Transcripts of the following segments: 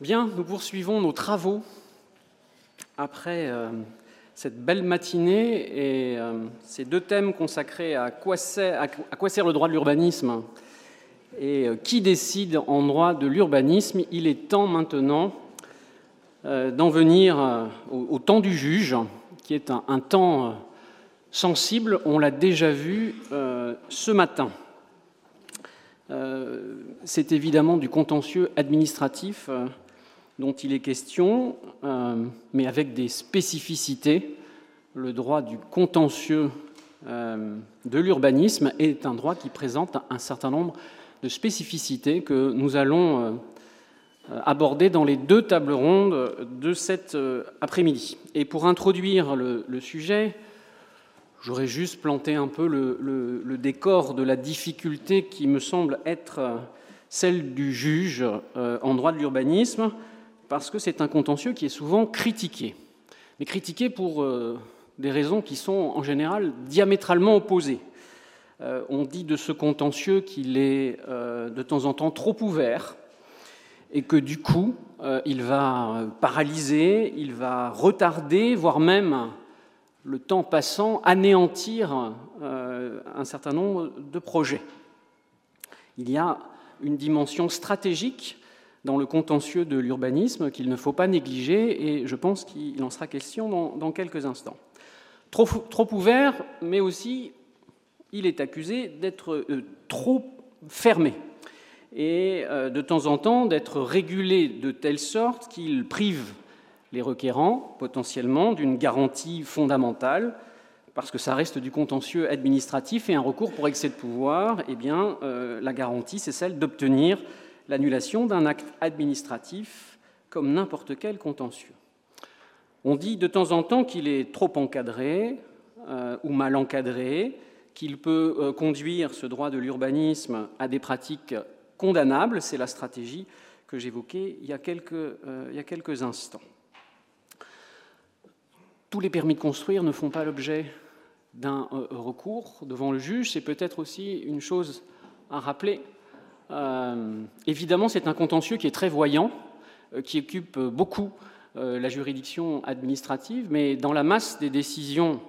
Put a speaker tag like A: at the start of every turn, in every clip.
A: Bien, nous poursuivons nos travaux après euh, cette belle matinée et euh, ces deux thèmes consacrés à quoi, sert, le droit de l'urbanisme et euh, qui décide en droit de l'urbanisme. Il est temps maintenant d'en venir au, temps du juge, qui est un temps sensible, on l'a déjà vu ce matin. C'est évidemment du contentieux administratif dont il est question, euh, mais avec des spécificités. Le droit du contentieux euh, de l'urbanisme est un droit qui présente un certain nombre de spécificités que nous allons euh, aborder dans les deux tables rondes de cet après-midi. Et pour introduire le, sujet, j'aurais juste planté un peu le, le, décor de la difficulté qui me semble être celle du juge en droit de l'urbanisme parce que c'est un contentieux qui est souvent critiqué. Mais critiqué pour euh, des raisons qui sont en général diamétralement opposées. Euh, on dit de ce contentieux qu'il est euh, de temps en temps trop ouvert et que du coup, il va paralyser, il va retarder, voire même, le temps passant, anéantir un certain nombre de projets. Il y a une dimension stratégique dans le contentieux de l'urbanisme qu'il ne faut pas négliger, et je pense qu'il en sera question dans, quelques instants. Trop, ouvert, mais aussi il est accusé d'être euh, trop fermé, et euh, de temps en temps d'être régulé de telle sorte qu'il prive les requérants potentiellement d'une garantie fondamentale, parce que ça reste du contentieux administratif et un recours pour excès de pouvoir, eh bien, euh, la garantie, c'est celle d'obtenir l'annulation d'un acte administratif comme n'importe quel contentieux. On dit de temps en temps qu'il est trop encadré euh, ou mal encadré, qu'il peut euh, conduire ce droit de l'urbanisme à des pratiques condamnables. C'est la stratégie que j'évoquais il, euh, y a quelques instants. Tous les permis de construire ne font pas l'objet d'un recours devant le juge. C'est peut-être aussi une chose à rappeler euh, évidemment, c'est un contentieux qui est très voyant, euh, qui occupe beaucoup euh, la juridiction administrative, mais dans la masse des décisions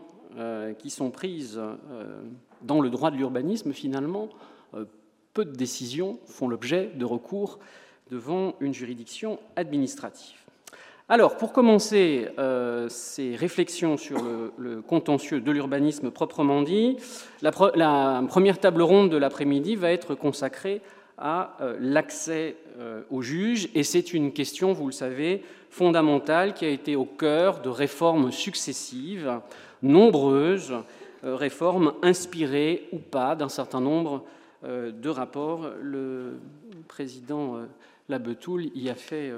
A: qui sont prises dans le droit de l'urbanisme, finalement, peu de décisions font l'objet de recours devant une juridiction administrative. Alors, pour commencer ces réflexions sur le, contentieux de l'urbanisme proprement dit, la, la, première table ronde de l'après-midi va être consacrée à euh, l'accès euh, aux juges, et c'est une question, vous le savez, fondamentale qui a été au cœur de réformes successives, nombreuses, euh, réformes inspirées ou pas d'un certain nombre de rapports. Le président Labetoul y a fait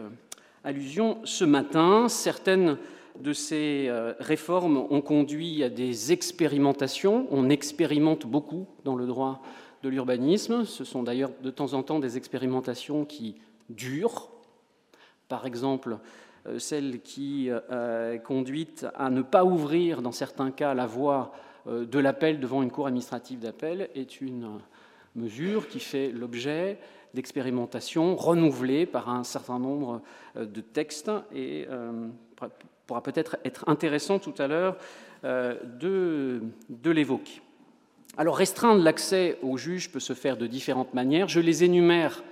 A: allusion ce matin. Certaines de ces réformes ont conduit à des expérimentations. On expérimente beaucoup dans le droit de l'urbanisme. Ce sont d'ailleurs de temps en temps des expérimentations qui durent. Par exemple, euh, celle qui euh, est conduite à ne pas ouvrir, dans certains cas, la voie euh, de l'appel devant une cour administrative d'appel est une mesure qui fait l'objet d'expérimentations renouvelées par un certain nombre de textes et pourra peut-être être intéressant tout à l'heure de l'évoquer. Alors restreindre l'accès aux juges peut se faire de différentes manières. Je les énumère,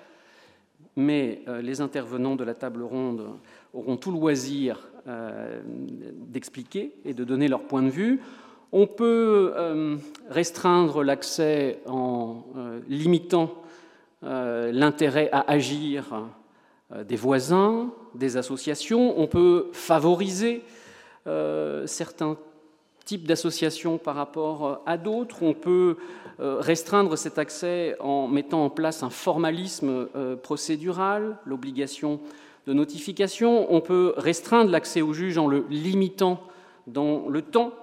A: mais euh, les intervenants de la table ronde auront tout loisir euh, d'expliquer et de donner leur point de vue. On peut euh, restreindre l'accès en limitant l'intérêt à agir des voisins, des associations. On peut favoriser certains type d'association par rapport euh, à d'autres. On peut euh, restreindre cet accès en mettant en place un formalisme euh, procédural, l'obligation de notification. On peut restreindre l'accès au juge en le limitant dans le temps,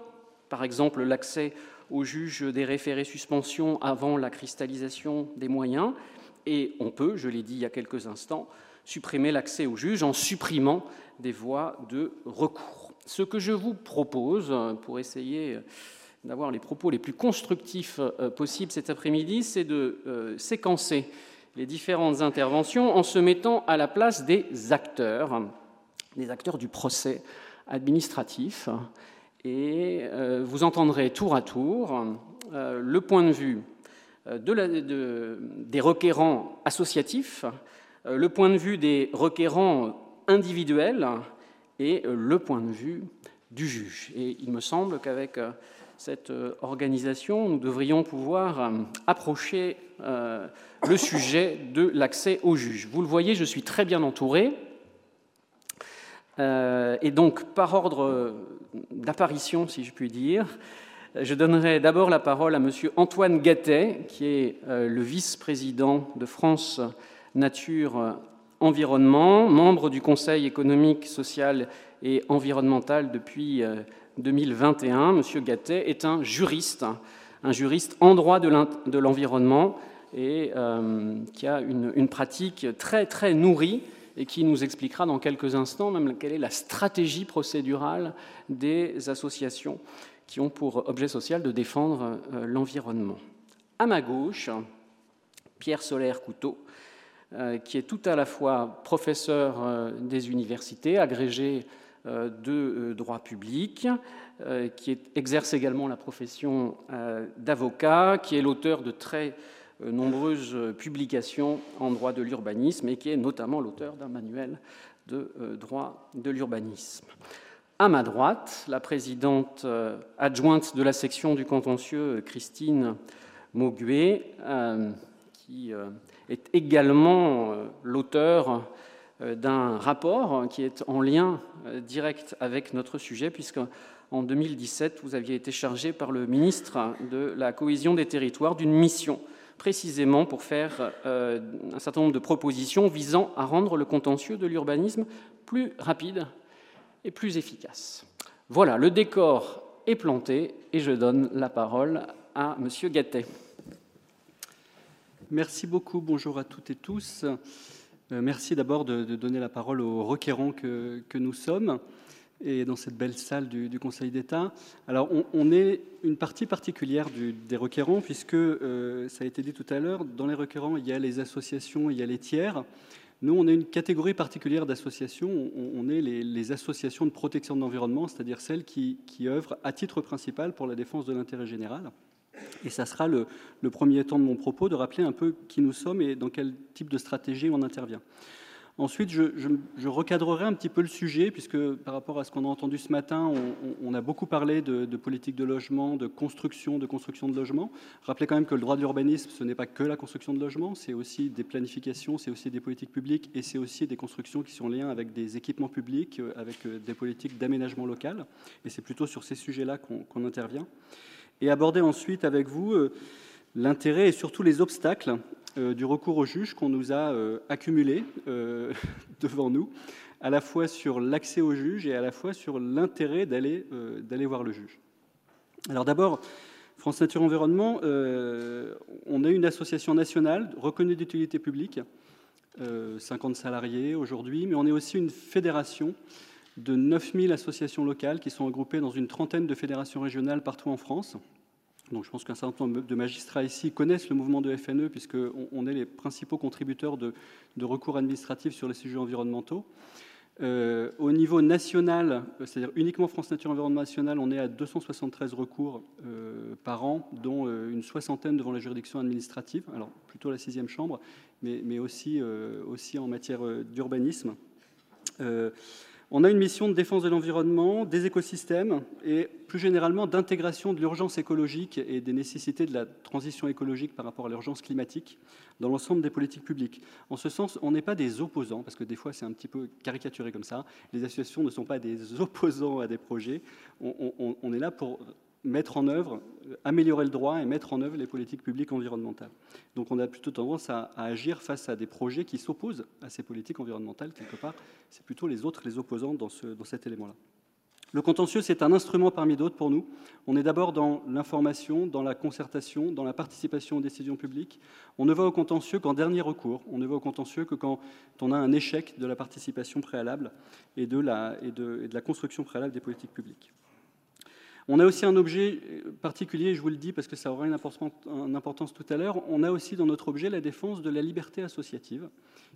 A: par exemple l'accès au juge des référés suspension avant la cristallisation des moyens. Et on peut, je l'ai dit il y a quelques instants, supprimer l'accès au juge en supprimant des voies de recours. Ce que je vous propose, pour essayer d'avoir les propos les plus constructifs euh, possibles cet après-midi, c'est de euh, séquencer les différentes interventions en se mettant à la place des acteurs, des acteurs du procès administratif. Et euh, vous entendrez tour à tour euh, le point de vue de des requérants associatifs, le point de vue des requérants individuels et le point de vue du juge. Et il me semble qu'avec cette euh, organisation, nous devrions pouvoir euh, approcher euh, le sujet de l'accès au juge. Vous le voyez, je suis très bien entouré. Et donc, par ordre d'apparition, si je puis dire, je donnerai d'abord la parole à M. Antoine Gattet, qui est le vice-président de France Nature Environnement, membre du Conseil économique, social et environnemental depuis 2021. Monsieur Gattet est un juriste, un juriste en droit de l'environnement et euh, qui a une, pratique très très nourrie et qui nous expliquera dans quelques instants même quelle est la stratégie procédurale des associations qui ont pour objet social de défendre euh, l'environnement. À ma gauche, Pierre Solaire Couteau, euh, qui est tout à la fois professeur des universités, agrégé euh, de euh, droit public, euh, qui exerce également la profession d'avocat, qui est l'auteur de très nombreuses publications en droit de l'urbanisme et qui est notamment l'auteur d'un manuel de droit de l'urbanisme. À ma droite, la présidente adjointe de la section du contentieux, Christine Mauguet, qui est également l'auteur euh, d'un rapport qui est en lien euh, direct avec notre sujet, puisque en 2017, vous aviez été chargé par le ministre de la Cohésion des territoires d'une mission précisément pour faire euh, un certain nombre de propositions visant à rendre le contentieux de l'urbanisme plus rapide et plus efficace. Voilà, le décor est planté et je donne la parole à M. Gattet.
B: Merci beaucoup, bonjour à toutes et tous. Euh, merci d'abord de, donner la parole aux requérants que, nous sommes et dans cette belle salle du, Conseil d'État. Alors, on, est une partie particulière des requérants, puisque, euh, ça a été dit tout à l'heure, dans les requérants, il y a les associations, il y a les tiers. Nous, on est une catégorie particulière d'associations. On, est les, associations de protection de l'environnement, c'est-à-dire celles qui, qui œuvrent à titre principal pour la défense de l'intérêt général. Et ça sera le, premier temps de mon propos, de rappeler un peu qui nous sommes et dans quel type de stratégie on intervient. Ensuite, je, recadrerai un petit peu le sujet, puisque par rapport à ce qu'on a entendu ce matin, on, a beaucoup parlé de, politique de logement, de construction, de construction de logement. Rappelez quand même que le droit de l'urbanisme, ce n'est pas que la construction de logement, c'est aussi des planifications, c'est aussi des politiques publiques, et c'est aussi des constructions qui sont en lien avec des équipements publics, euh, avec euh, des politiques d'aménagement local. Et c'est plutôt sur ces sujets-là qu'on intervient et aborder ensuite avec vous euh, l'intérêt et surtout les obstacles euh, du recours au juge qu'on nous a euh, accumulés devant nous, à la fois sur l'accès au juge et à la fois sur l'intérêt d'aller voir le juge. Alors d'abord, France Nature Environnement, on est une association nationale reconnue d'utilité publique, 50 salariés aujourd'hui, mais on est aussi une fédération de 9000 associations locales qui sont regroupées dans une trentaine de fédérations régionales partout en France. Donc je pense qu'un certain nombre de magistrats ici connaissent le mouvement de FNE puisqu'on on est les principaux contributeurs de, recours administratifs sur les sujets environnementaux. Euh, au niveau national, c'est-à-dire uniquement France Nature Environnement National, on est à 273 recours euh, par an, dont euh, une soixantaine devant la juridiction administrative, alors plutôt la sixième chambre, mais, mais aussi, aussi en matière d'urbanisme. On a une mission de défense de l'environnement, des écosystèmes et plus généralement d'intégration de l'urgence écologique et des nécessités de la transition écologique par rapport à l'urgence climatique dans l'ensemble des politiques publiques. En ce sens, on n'est pas des opposants, parce que des fois c'est un petit peu caricaturé comme ça. Les associations ne sont pas des opposants à des projets. On, est là pour mettre en œuvre, améliorer le droit et mettre en œuvre les politiques publiques environnementales. Donc on a plutôt tendance à, agir face à des projets qui s'opposent à ces politiques environnementales, quelque part. C'est plutôt les autres, les opposants dans, ce, dans cet élément-là. Le contentieux, c'est un instrument parmi d'autres pour nous. On est d'abord dans l'information, dans la concertation, dans la participation aux décisions publiques. On ne va au contentieux qu'en dernier recours. On ne va au contentieux que quand on a un échec de la participation préalable et de la construction préalable des politiques publiques. On a aussi un objet particulier, je vous le dis parce que ça aura une importance, tout à l'heure, on a aussi dans notre objet la défense de la liberté associative,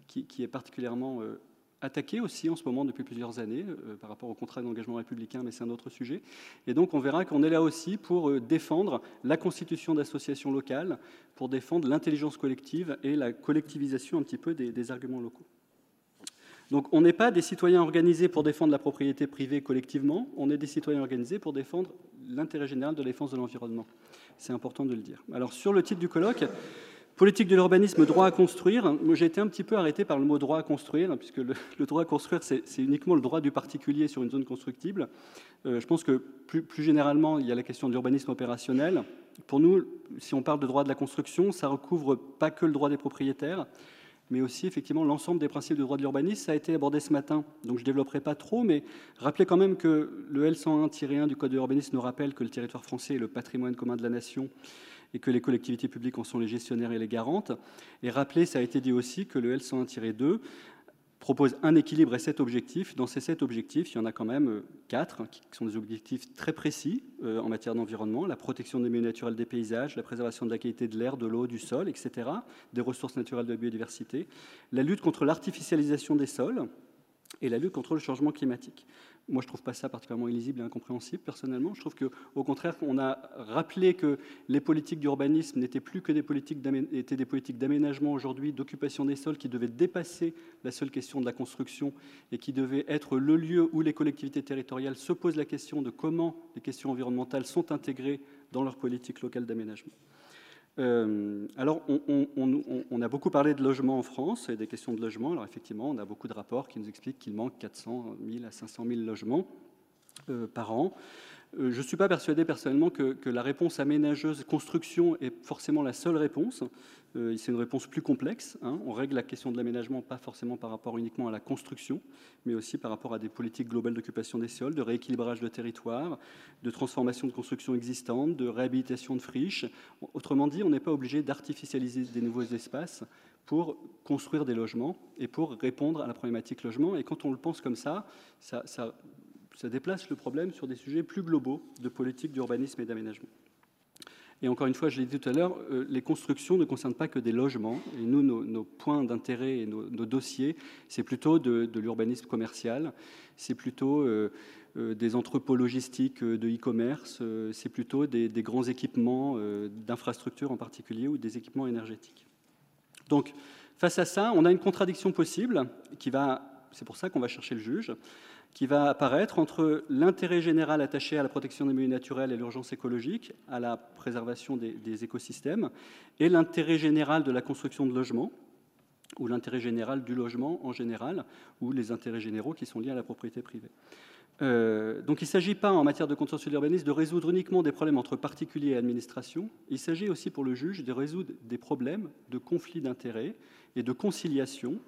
B: qui, est particulièrement euh, attaquée aussi en ce moment depuis plusieurs années euh, par rapport au contrat d'engagement républicain, mais c'est un autre sujet. Et donc on verra qu'on est là aussi pour euh, défendre la constitution d'associations locales, pour défendre l'intelligence collective et la collectivisation un petit peu des arguments locaux. Donc on n'est pas des citoyens organisés pour défendre la propriété privée collectivement, on est des citoyens organisés pour défendre l'intérêt général de la défense de l'environnement. C'est important de le dire. Alors sur le titre du colloque, politique de l'urbanisme, droit à construire, j'ai été un petit peu arrêté par le mot droit à construire, puisque le, droit à construire, c'est uniquement le droit du particulier sur une zone constructible. Euh, je pense que plus, plus généralement, il y a la question de l'urbanisme opérationnel. Pour nous, si on parle de droit de la construction, ça recouvre pas que le droit des propriétaires, mais aussi effectivement l'ensemble des principes de droit de l'urbanisme. Ça a été abordé ce matin, donc je ne développerai pas trop, mais rappelez quand même que le L101-1 du Code de l'urbanisme nous rappelle que le territoire français est le patrimoine commun de la nation et que les collectivités publiques en sont les gestionnaires et les garantes. Et rappelez, ça a été dit aussi, que le L101-2 propose un équilibre et sept objectifs. Dans ces sept objectifs, il y en a quand même euh, quatre qui sont des objectifs très précis euh, en matière d'environnement la protection des milieux naturels des paysages, la préservation de la qualité de l'air, de l'eau, du sol, etc., des ressources naturelles de biodiversité, la lutte contre l'artificialisation des sols et la lutte contre le changement climatique. Moi, je ne trouve pas ça particulièrement illisible et incompréhensible, personnellement. Je trouve qu'au contraire, on a rappelé que les politiques d'urbanisme n'étaient plus que des politiques d'aménagement aujourd'hui, d'occupation des sols, qui devaient dépasser la seule question de la construction et qui devaient être le lieu où les collectivités territoriales se posent la question de comment les questions environnementales sont intégrées dans leur politique locale d'aménagement. Euh, alors, on, a beaucoup parlé de logement en France et des questions de logement. Alors, effectivement, on a beaucoup de rapports qui nous expliquent qu'il manque 400 000 à 500 000 logements euh, par an. Euh, je ne suis pas persuadé personnellement que, la réponse aménageuse construction est forcément la seule réponse. Euh, c'est une réponse plus complexe. Hein. On règle la question de l'aménagement pas forcément par rapport uniquement à la construction, mais aussi par rapport à des politiques globales d'occupation des sols, de rééquilibrage de territoire, de transformation de constructions existantes, de réhabilitation de friches. Autrement dit, on n'est pas obligé d'artificialiser des nouveaux espaces pour construire des logements et pour répondre à la problématique logement. Et quand on le pense comme ça, ça, ça ça déplace le problème sur des sujets plus globaux de politique d'urbanisme et d'aménagement. Et encore une fois, je l'ai dit tout à l'heure, euh, les constructions ne concernent pas que des logements. Et nous, nos, points d'intérêt et nos, dossiers, c'est plutôt de, l'urbanisme commercial, c'est plutôt euh, euh, des entrepôts logistiques de e-commerce, c'est plutôt des, grands équipements d'infrastructures en particulier ou des équipements énergétiques. Donc, face à ça, on a une contradiction possible qui va, c'est pour ça qu'on va chercher le juge qui va apparaître entre l'intérêt général attaché à la protection des milieux naturels et l'urgence écologique, à la préservation des, écosystèmes, et l'intérêt général de la construction de logements, ou l'intérêt général du logement en général, ou les intérêts généraux qui sont liés à la propriété privée. Euh, donc il ne s'agit pas, en matière de contentieux d'urbanisme, de résoudre uniquement des problèmes entre particuliers et administration, il s'agit aussi pour le juge de résoudre des problèmes de conflit d'intérêts et de conciliation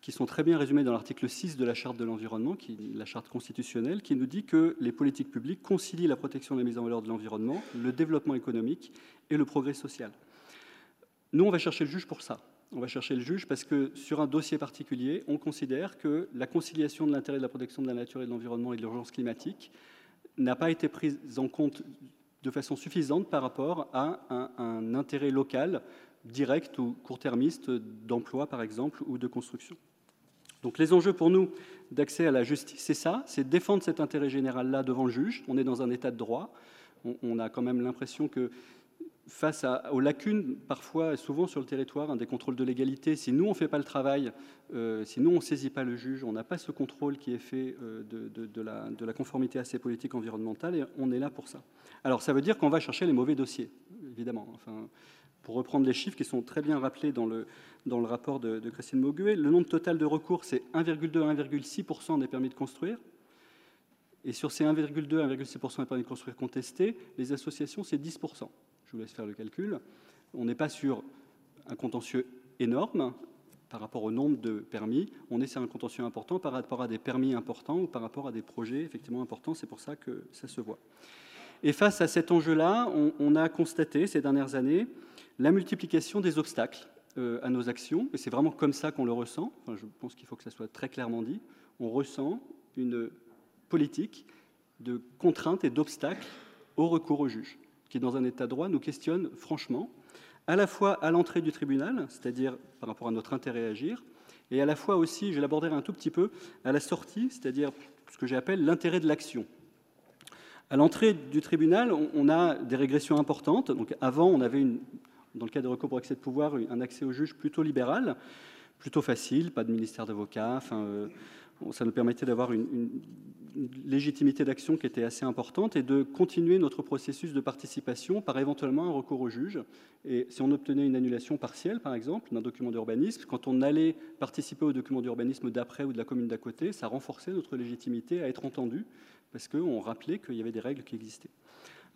B: qui sont très bien résumés dans l'article 6 de la Charte de l'environnement, qui la Charte constitutionnelle, qui nous dit que les politiques publiques concilient la protection et la mise en valeur de l'environnement, le développement économique et le progrès social. Nous, on va chercher le juge pour ça. On va chercher le juge parce que sur un dossier particulier, on considère que la conciliation de l'intérêt de la protection de la nature et de l'environnement et de l'urgence climatique n'a pas été prise en compte de façon suffisante par rapport à un, un intérêt local direct ou court-termiste d'emploi, par exemple, ou de construction. Donc les enjeux pour nous d'accès à la justice, c'est ça, c'est défendre cet intérêt général-là devant le juge. On est dans un état de droit. On, a quand même l'impression que face aux lacunes, parfois, souvent sur le territoire, des contrôles de légalité, si nous, on ne fait pas le travail, euh, si nous, on ne saisit pas le juge, on n'a pas ce contrôle qui est fait euh, de, la, de, la, conformité à ces politiques environnementales, et on est là pour ça. Alors, ça veut dire qu'on va chercher les mauvais dossiers, évidemment. Enfin, pour reprendre les chiffres qui sont très bien rappelés dans le, dans le rapport de, Christine Mauguet, le nombre total de recours, c'est 1,2 à 1,6% des permis de construire. Et sur ces 1,2 à 1,6% des permis de construire contestés, les associations, c'est 10%. Je vous laisse faire le calcul. On n'est pas sur un contentieux énorme par rapport au nombre de permis, on est sur un contentieux important par rapport à des permis importants ou par rapport à des projets effectivement importants. C'est pour ça que ça se voit. Et face à cet enjeu-là, on, a constaté ces dernières années la multiplication des obstacles euh, à nos actions, et c'est vraiment comme ça qu'on le ressent, je pense qu'il faut que ça soit très clairement dit, on ressent une politique de contraintes et d'obstacles au recours au juge, qui dans un état de droit nous questionne franchement, à la fois à l'entrée du tribunal, c'est-à-dire par rapport à notre intérêt à agir, et à la fois aussi, je l'aborderai un tout petit peu, à la sortie, c'est-à-dire ce que j'appelle l'intérêt de l'action. À l'entrée du tribunal, on a des régressions importantes. Donc avant, on avait, une, dans le cas des recours pour accès de pouvoir, un accès au juge plutôt libéral, plutôt facile, pas de ministère d'avocat. Enfin, euh, ça nous permettait d'avoir une, légitimité d'action qui était assez importante et de continuer notre processus de participation par éventuellement un recours au juge. Et si on obtenait une annulation partielle, par exemple, d'un document d'urbanisme, quand on allait participer au document d'urbanisme d'après ou de la commune d'à côté, ça renforçait notre légitimité à être entendu parce qu'on rappelait qu'il y avait des règles qui existaient.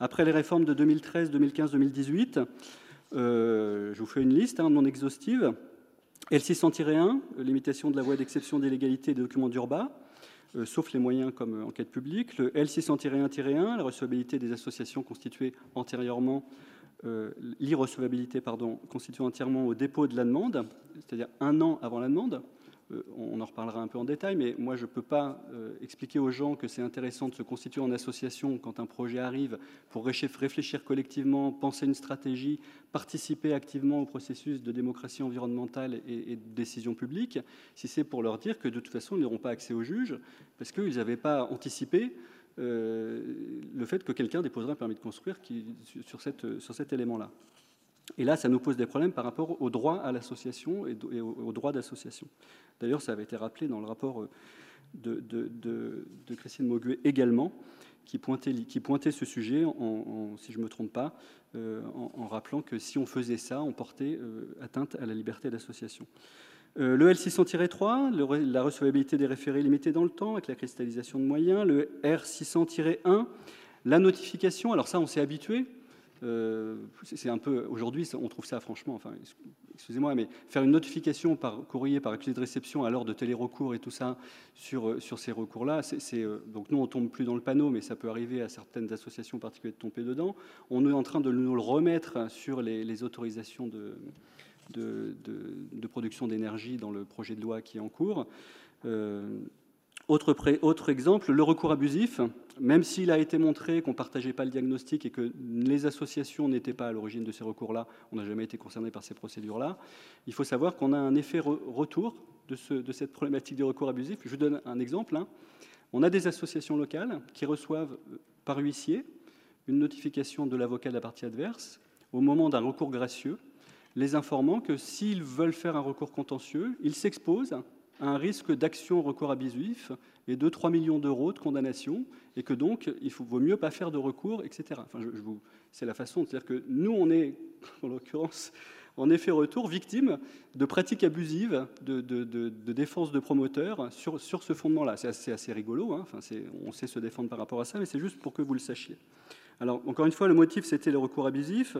B: Après les réformes de 2013, 2015, 2018, je vous fais une liste hein, non exhaustive. L600-1, limitation de la voie d'exception d'illégalité des documents d'urba, euh, sauf les moyens comme euh, enquête publique. Le L600-1-1, la recevabilité des associations constituées antérieurement, euh, l'irrecevabilité, pardon, constituée entièrement au dépôt de la demande, c'est-à-dire un an avant la demande. Euh, on en reparlera un peu en détail, mais moi je ne peux pas euh, expliquer aux gens que c'est intéressant de se constituer en association quand un projet arrive pour réfléchir collectivement, penser une stratégie, participer activement au processus de démocratie environnementale et, de décision publique, si c'est pour leur dire que de toute façon ils n'auront pas accès au juge parce qu'ils n'avaient pas anticipé euh, le fait que quelqu'un déposera un permis de construire sur cet élément-là. Et là, ça nous pose des problèmes par rapport au droit à l'association et au droit d'association. D'ailleurs, ça avait été rappelé dans le rapport euh, de, Christine Mauguet également, qui pointait, ce sujet, si je ne me trompe pas, euh, en, rappelant que si on faisait ça, on portait euh, atteinte à la liberté d'association. le L600-3, la recevabilité des référés limitée dans le temps avec la cristallisation de moyens. Le R600-1, la notification. Alors ça, on s'est habitué. Euh, c'est un peu aujourd'hui, on trouve ça franchement, enfin, excusez-moi, mais faire une notification par courrier, par accusé de réception à l'heure de télérecours et tout ça sur, euh, sur ces recours-là, c'est, euh, donc nous on tombe plus dans le panneau, mais ça peut arriver à certaines associations particulières de tomber dedans. On est en train de nous le remettre sur les, autorisations de, de, production d'énergie dans le projet de loi qui est en cours. Autre, exemple, le recours abusif. Même s'il a été montré qu'on ne partageait pas le diagnostic et que les associations n'étaient pas à l'origine de ces recours-là, on n'a jamais été concerné par ces procédures-là, il faut savoir qu'on a un effet retour de, cette problématique du recours abusif. Je vous donne un exemple. Hein. On a des associations locales qui reçoivent euh, par huissier une notification de l'avocat de la partie adverse au moment d'un recours gracieux, les informant que s'ils veulent faire un recours contentieux, ils s'exposent un risque d'action recours abusif et de 3 millions d'euros de condamnation, et que donc il faut, vaut mieux pas faire de recours, etc. Enfin, je, c'est la façon, c'est-à-dire que nous, on est, en l'occurrence, en effet retour, victime de pratiques abusives de, défense de promoteurs sur, sur ce fondement-là. C'est assez, assez, rigolo, hein. enfin, on sait se défendre par rapport à ça, mais c'est juste pour que vous le sachiez. Alors, encore une fois, le motif, c'était le recours abusif.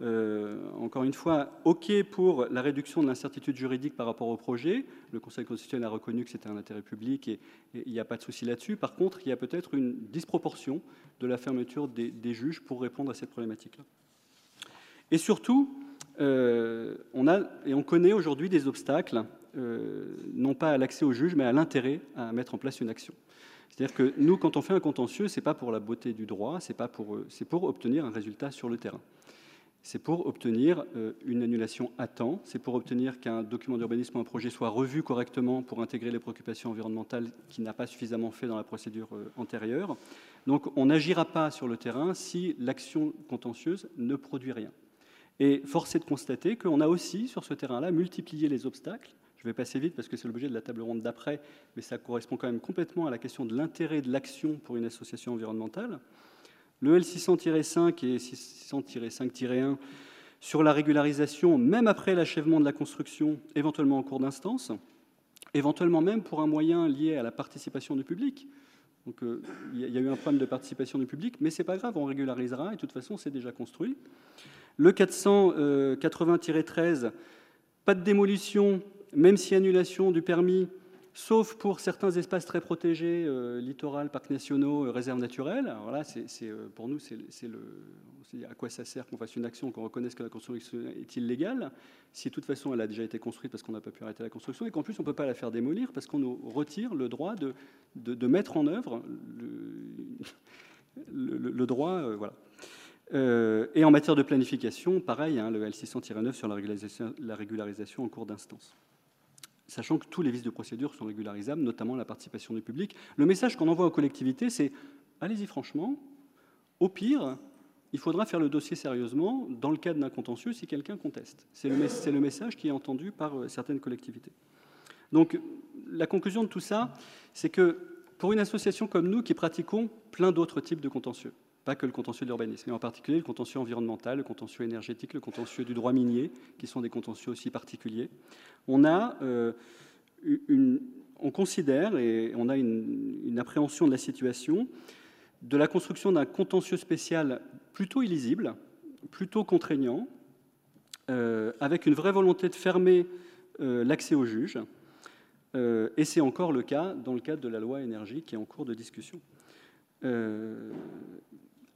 B: Euh, encore une fois, OK pour la réduction de l'incertitude juridique par rapport au projet. Le Conseil constitutionnel a reconnu que c'était un intérêt public et, il n'y a pas de souci là-dessus. Par contre, il y a peut-être une disproportion de la fermeture des, juges pour répondre à cette problématique-là. Et surtout, euh, on a et on connaît aujourd'hui des obstacles, euh, non pas à l'accès aux juges, mais à l'intérêt à mettre en place une action. C'est-à-dire que nous, quand on fait un contentieux, c'est pas pour la beauté du droit, c'est pour, c'est pour obtenir un résultat sur le terrain c'est pour obtenir euh, une annulation à temps, c'est pour obtenir qu'un document d'urbanisme ou un projet soit revu correctement pour intégrer les préoccupations environnementales qui n'a pas suffisamment fait dans la procédure euh, antérieure. Donc on n'agira pas sur le terrain si l'action contentieuse ne produit rien. Et force est de constater qu'on a aussi, sur ce terrain-là, multiplié les obstacles. Je vais passer vite parce que c'est l'objet de la table ronde d'après, mais ça correspond quand même complètement à la question de l'intérêt de l'action pour une association environnementale. Le L600-5 et 600-5-1 sur la régularisation, même après l'achèvement de la construction, éventuellement en cours d'instance, éventuellement même pour un moyen lié à la participation du public. Donc euh, il y a eu un problème de participation du public, mais c'est pas grave, on régularisera, et de toute façon c'est déjà construit. Le 480-13, pas de démolition, même si annulation du permis sauf pour certains espaces très protégés, euh, littoral, parcs nationaux, euh, réserves naturelles. Alors là, euh, pour nous, c'est, à quoi ça sert qu'on fasse une action, qu'on reconnaisse que la construction est illégale, si de toute façon elle a déjà été construite parce qu'on n'a pas pu arrêter la construction, et qu'en plus on ne peut pas la faire démolir parce qu'on nous retire le droit de, de, mettre en œuvre le, droit. voilà. et en matière de planification, pareil, hein, le L600-9 sur la régularisation en cours d'instance sachant que tous les vices de procédure sont régularisables, notamment la participation du public. Le message qu'on envoie aux collectivités, c'est allez-y franchement, au pire, il faudra faire le dossier sérieusement dans le cadre d'un contentieux si quelqu'un conteste. C'est le, le, message qui est entendu par euh, certaines collectivités. Donc la conclusion de tout ça, c'est que pour une association comme nous qui pratiquons plein d'autres types de contentieux, pas que le contentieux de l'urbanisme, mais en particulier le contentieux environnemental, le contentieux énergétique, le contentieux du droit minier, qui sont des contentieux aussi particuliers. On a euh, une, on considère et on a une, appréhension de la situation de la construction d'un contentieux spécial plutôt illisible, plutôt contraignant, euh, avec une vraie volonté de fermer euh, l'accès aux juges. et c'est encore le cas dans le cadre de la loi énergie qui est en cours de discussion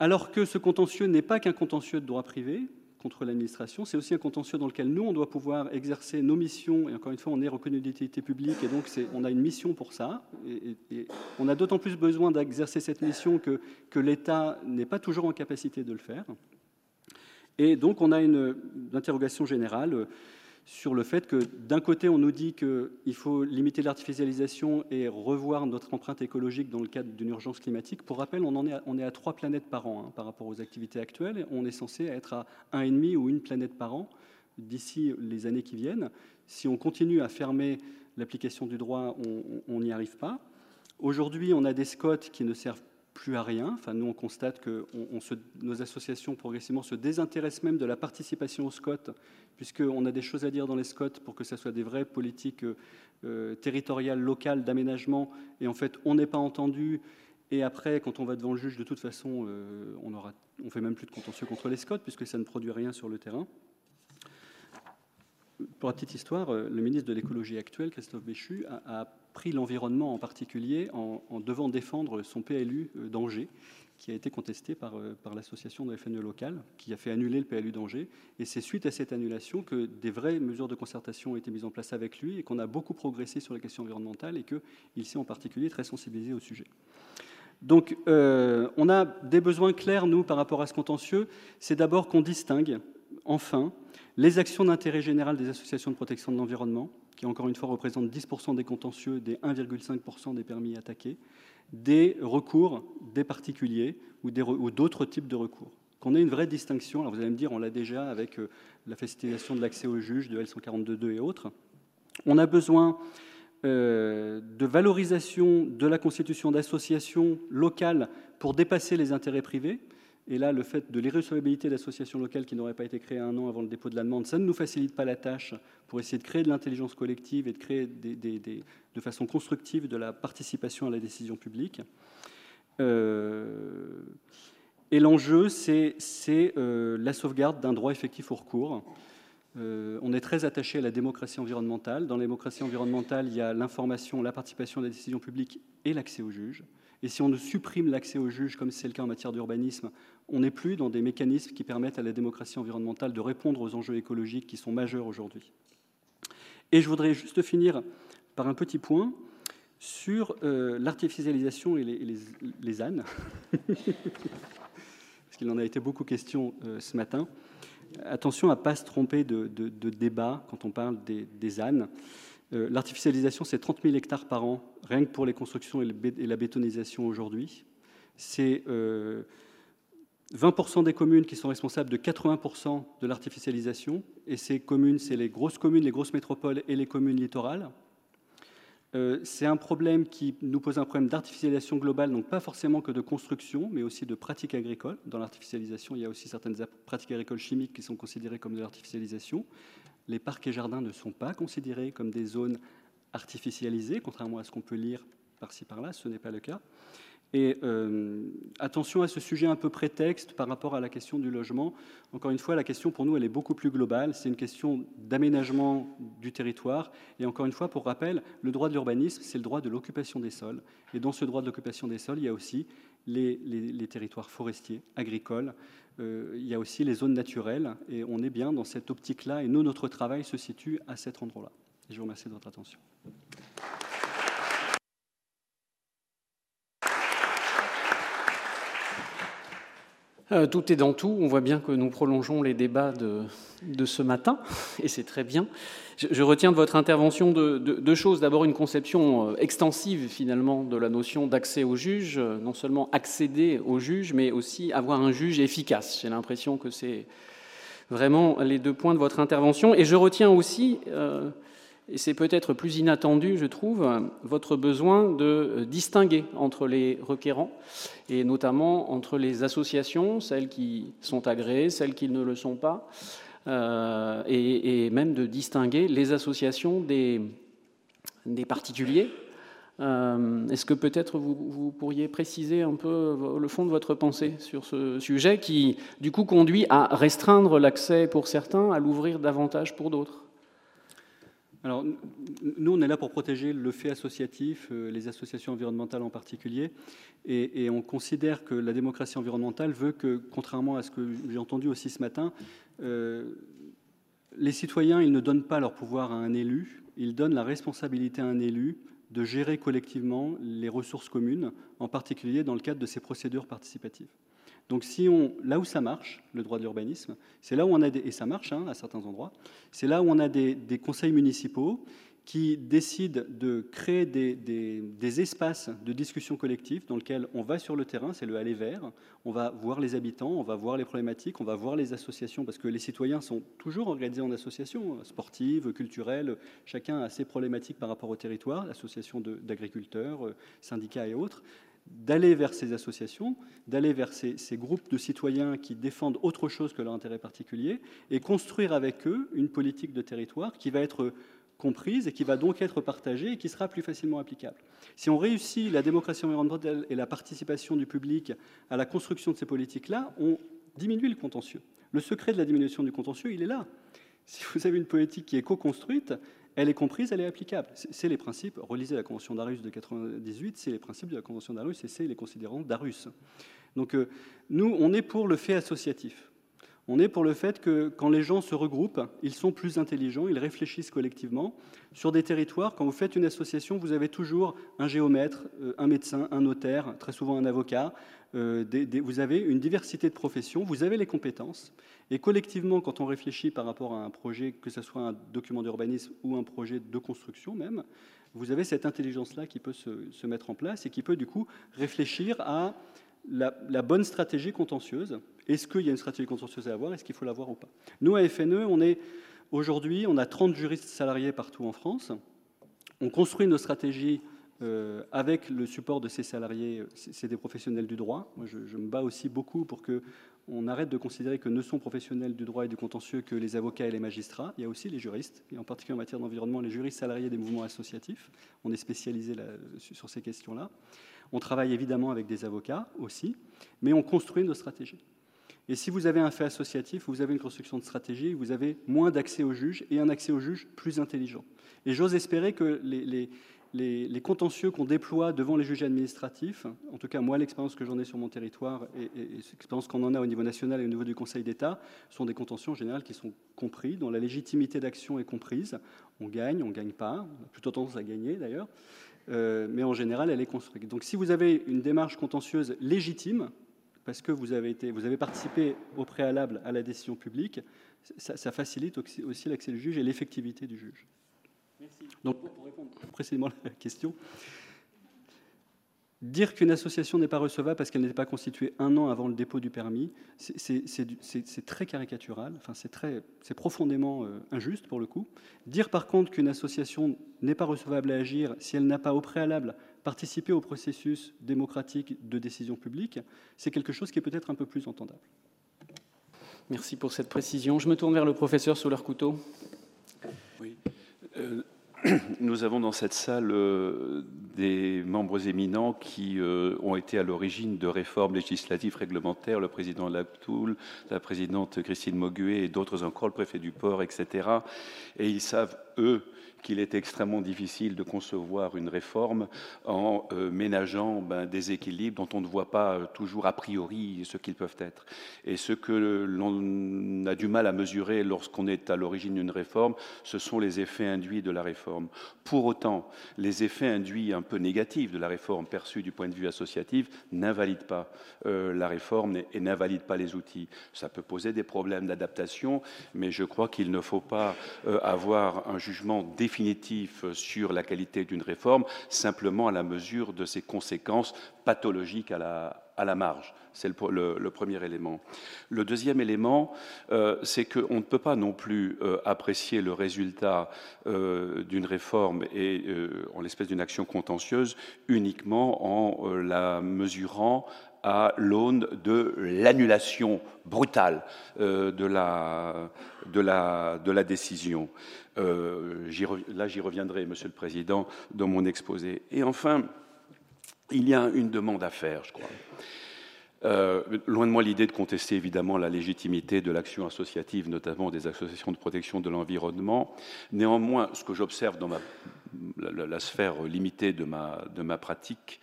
B: alors que ce contentieux n'est pas qu'un contentieux de droit privé contre l'administration, c'est aussi un contentieux dans lequel nous, on doit pouvoir exercer nos missions, et encore une fois, on est reconnu d'utilité publique, et donc on a une mission pour ça, et, on a d'autant plus besoin d'exercer cette mission que, que l'État n'est pas toujours en capacité de le faire. Et donc on a une interrogation générale sur le fait que d'un côté, on nous dit qu'il faut limiter l'artificialisation et revoir notre empreinte écologique dans le cadre d'une urgence climatique. Pour rappel, on, est, à, on est à trois planètes par an hein, par rapport aux activités actuelles. On est censé être à un et demi ou une planète par an d'ici les années qui viennent. Si on continue à fermer l'application du droit, on n'y arrive pas. Aujourd'hui, on a des SCOT qui ne servent plus à rien. Enfin, nous, on constate que nos associations progressivement se désintéressent même de la participation aux SCOT, puisqu'on a des choses à dire dans les SCOT pour que ce soit des vraies politiques euh, territoriales, locales, d'aménagement. Et en fait, on n'est pas entendu. Et après, quand on va devant le juge, de toute façon, euh, on ne fait même plus de contentieux contre les SCOT, puisque ça ne produit rien sur le terrain. Pour la petite histoire, euh, le ministre de l'écologie actuel, Christophe Béchu, a, pris l'environnement en particulier en, devant défendre son PLU euh, d'Angers, qui a été contesté par, euh, l'association de FNE locale, qui a fait annuler le PLU d'Angers. Et c'est suite à cette annulation que des vraies mesures de concertation ont été mises en place avec lui et qu'on a beaucoup progressé sur les questions environnementales et qu'il s'est en particulier très sensibilisé au sujet. Donc, on a des besoins clairs, nous, par rapport à ce contentieux. C'est d'abord qu'on distingue, enfin, les actions d'intérêt général des associations de protection de l'environnement, qui encore une fois représentent 10% des contentieux, des 1,5% des permis attaqués, des recours des particuliers ou d'autres types de recours. Qu'on ait une vraie distinction, alors vous allez me dire, on l'a déjà avec euh, la facilitation de l'accès aux juges de L142 et autres. On a besoin euh, de valorisation de la constitution d'associations locales pour dépasser les intérêts privés. Et là, le fait de l'irrecevabilité d'associations locales qui n'auraient pas été créées un an avant le dépôt de la ça ne nous facilite pas la tâche pour essayer de créer de l'intelligence collective et de créer de façon constructive de la participation à la décision publique. Euh, et l'enjeu, c'est euh, la sauvegarde d'un droit effectif au recours. Euh, on est très attaché à la démocratie environnementale. Dans la démocratie environnementale, il y a l'information, la participation à la décision publique et l'accès aux juges. Et si on supprime l'accès aux juges, comme c'est le cas en matière d'urbanisme, on n'est plus dans des mécanismes qui permettent à la démocratie environnementale de répondre aux enjeux écologiques qui sont majeurs aujourd'hui. Et je voudrais juste finir par un petit point sur euh, l'artificialisation et les, ânes, parce qu'il en a été beaucoup question euh, ce matin. Attention à ne pas se tromper de, débat quand on parle des ânes. Euh, l'artificialisation, c'est 30 000 hectares par an, rien que pour les constructions et, la bétonisation aujourd'hui. C'est 20% euh, des communes qui sont responsables de 80% de l'artificialisation. Et ces communes, c'est les grosses communes, les grosses métropoles et les communes littorales. Euh, c'est un problème qui nous pose un problème d'artificialisation globale, donc pas forcément que de construction, mais aussi de pratiques agricoles. Dans l'artificialisation, il y a aussi certaines pratiques agricoles chimiques qui sont considérées comme de l'artificialisation les parcs et jardins ne sont pas considérés comme des zones artificialisées, contrairement à ce qu'on peut lire par-ci par-là, ce n'est pas le cas. Et euh, attention à ce sujet un peu prétexte par rapport à la question du logement. Encore une fois, la question pour nous, elle est beaucoup plus globale. C'est une question d'aménagement du territoire. Et encore une fois, pour rappel, le droit de l'urbanisme, c'est le droit de l'occupation des sols. Et dans ce droit de l'occupation des sols, il y a aussi les, territoires forestiers, agricoles, euh, il y a aussi les zones naturelles, et on est bien dans cette optique-là, et nous, notre travail se situe à cet endroit-là. Je vous remercie de votre attention.
A: Euh, tout est dans tout. On voit bien que nous prolongeons les débats de, ce matin, et c'est très bien. Je, retiens de votre intervention deux choses. D'abord, une conception euh, extensive, finalement, de la notion d'accès au juge, euh, non seulement accéder au juge, mais aussi avoir un juge efficace. J'ai l'impression que c'est vraiment les deux points de votre intervention. Et je retiens aussi c'est peut-être plus inattendu, je trouve, votre besoin de distinguer entre les requérants, et notamment entre les associations, celles qui sont agréées, celles qui ne le sont pas, euh, et, même de distinguer les associations des, particuliers. Euh, est-ce que peut-être vous, pourriez préciser un peu le fond de votre pensée sur ce sujet qui, du coup, conduit à restreindre l'accès pour certains, à l'ouvrir davantage pour d'autres?
B: Alors, nous, on est là pour protéger le fait associatif, euh, les associations environnementales en particulier, et, on considère que la démocratie environnementale veut que, contrairement à ce que j'ai entendu aussi ce matin, euh, les citoyens, ils ne donnent pas leur pouvoir à un élu, ils donnent la responsabilité à un élu de gérer collectivement les ressources communes, en particulier dans le cadre de ces procédures participatives. Donc là où ça marche, le droit de l'urbanisme, c'est là où on a des, et ça marche hein, à certains endroits, c'est là où on a des, conseils municipaux qui décident de créer des, espaces de discussion collective dans lesquels on va sur le terrain, c'est le aller vers, on va voir les habitants, on va voir les problématiques, on va voir les associations, parce que les citoyens sont toujours organisés en associations hein, sportives, culturelles, chacun a ses problématiques par rapport au territoire, associations d'agriculteurs, euh, syndicats et autres d'aller vers ces associations, d'aller vers ces, groupes de citoyens qui défendent autre chose que leur intérêt particulier, et construire avec eux une politique de territoire qui va être comprise et qui va donc être partagée et qui sera plus facilement applicable. Si on réussit la démocratie environnementale et la participation du public à la construction de ces politiques-là, on diminue le contentieux. Le secret de la diminution du contentieux, il est là. Si vous avez une politique qui est co-construite, elle est comprise, elle est applicable. C'est les principes, relisez la Convention d'Arus de 98, c'est les principes de la Convention d'Arus et c'est les considérants d'Arus. Donc euh, nous, on est pour le fait associatif. On est pour le fait que quand les gens se regroupent, ils sont plus intelligents, ils réfléchissent collectivement. Sur des territoires, quand vous faites une association, vous avez toujours un géomètre, euh, un médecin, un notaire, très souvent un avocat. Euh, vous avez une diversité de professions, vous avez les compétences. Et collectivement, quand on réfléchit par rapport à un projet, que ce soit un document d'urbanisme ou un projet de construction même, vous avez cette intelligence-là qui peut se, mettre en place et qui peut du coup réfléchir à la bonne stratégie contentieuse est-ce qu'il y a une stratégie contentieuse à avoir? Est-ce qu'il faut l'avoir ou pas? Nous, à FNE, on est aujourd'hui, on a 30 juristes salariés partout en France. On construit nos stratégies euh, avec le support de ces salariés, c'est des professionnels du droit. Moi, je, me bats aussi beaucoup pour que on arrête de considérer que ne sont professionnels du droit et du contentieux que les avocats et les magistrats. Il y a aussi les juristes, et en particulier en matière d'environnement, les juristes salariés des mouvements associatifs. On est spécialisé sur ces questions-là. On travaille évidemment avec des avocats aussi, mais on construit nos stratégies. Et si vous avez un fait associatif, vous avez une construction de stratégie, vous avez moins d'accès aux juges et un accès aux juges plus intelligent. Et j'ose espérer que les, contentieux qu'on déploie devant les juges administratifs, en tout cas moi l'expérience que j'en ai sur mon territoire et, l'expérience qu'on en a au niveau national et au niveau du Conseil d'État, sont des contentieux en général qui sont compris, dont la légitimité d'action est comprise. On gagne, on ne gagne pas, on a plutôt tendance à gagner d'ailleurs, euh, mais en général elle est construite. Donc si vous avez une démarche contentieuse légitime, parce que vous avez, été, vous avez participé au préalable à la décision publique, ça, facilite aussi l'accès du juge et l'effectivité du juge. Donc, pour répondre précisément à la question, dire qu'une association n'est pas recevable parce qu'elle n'était pas constituée un an avant le dépôt du permis, c'est très caricatural, enfin, c'est profondément euh, injuste pour le coup. Dire par contre qu'une association n'est pas recevable à agir si elle n'a pas au préalable participer au processus démocratique de décision publique, c'est quelque chose qui est peut-être un peu plus entendable.
A: Merci pour cette précision. Je me tourne vers le professeur Soler-Couteau.
C: Oui. Euh, nous avons dans cette salle euh, des membres éminents qui euh, ont été à l'origine de réformes législatives réglementaires, le président Laptoul, la présidente Christine Moguet et d'autres encore, le préfet du port, etc. Et ils savent, eux, qu'il est extrêmement difficile de concevoir une réforme en euh, ménageant ben, des équilibres dont on ne voit pas euh, toujours a priori ce qu'ils peuvent être. Et ce que l'on a du mal à mesurer lorsqu'on est à l'origine d'une réforme, ce sont les effets induits de la réforme. Pour autant, les effets induits un peu négatifs de la réforme perçus du point de vue associatif n'invalident pas euh, la réforme et, n'invalident pas les outils. Ça peut poser des problèmes d'adaptation, mais je crois qu'il ne faut pas avoir un jugement définitif sur la qualité d'une réforme, simplement à la mesure de ses conséquences pathologiques à la, marge. C'est le, premier élément. Le deuxième élément, euh, c'est qu'on ne peut pas non plus euh, apprécier le résultat euh, d'une réforme et en l'espèce d'une action contentieuse uniquement en la mesurant à l'aune de l'annulation brutale de, la, décision. Là, j'y reviendrai, Monsieur le Président, dans mon exposé. Et enfin, il y a une demande à faire, je crois. Euh, loin de moi l'idée de contester évidemment la légitimité de l'action associative, notamment des associations de protection de l'environnement. Néanmoins, ce que j'observe dans la, sphère limitée de ma pratique,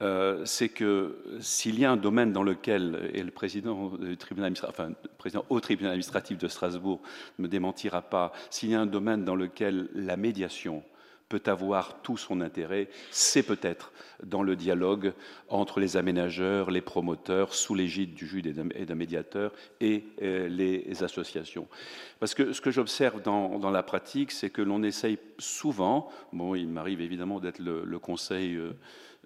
C: euh, c'est que s'il y a un domaine dans lequel, et le président, au tribunal administratif de Strasbourg ne me démentira pas, s'il y a un domaine dans lequel la médiation peut avoir tout son intérêt, c'est peut-être dans le dialogue entre les aménageurs, les promoteurs, sous l'égide du juge et d'un médiateur, et euh, les associations. Parce que ce que j'observe dans, la pratique, c'est que l'on essaye souvent, bon, il m'arrive évidemment d'être le, conseil euh,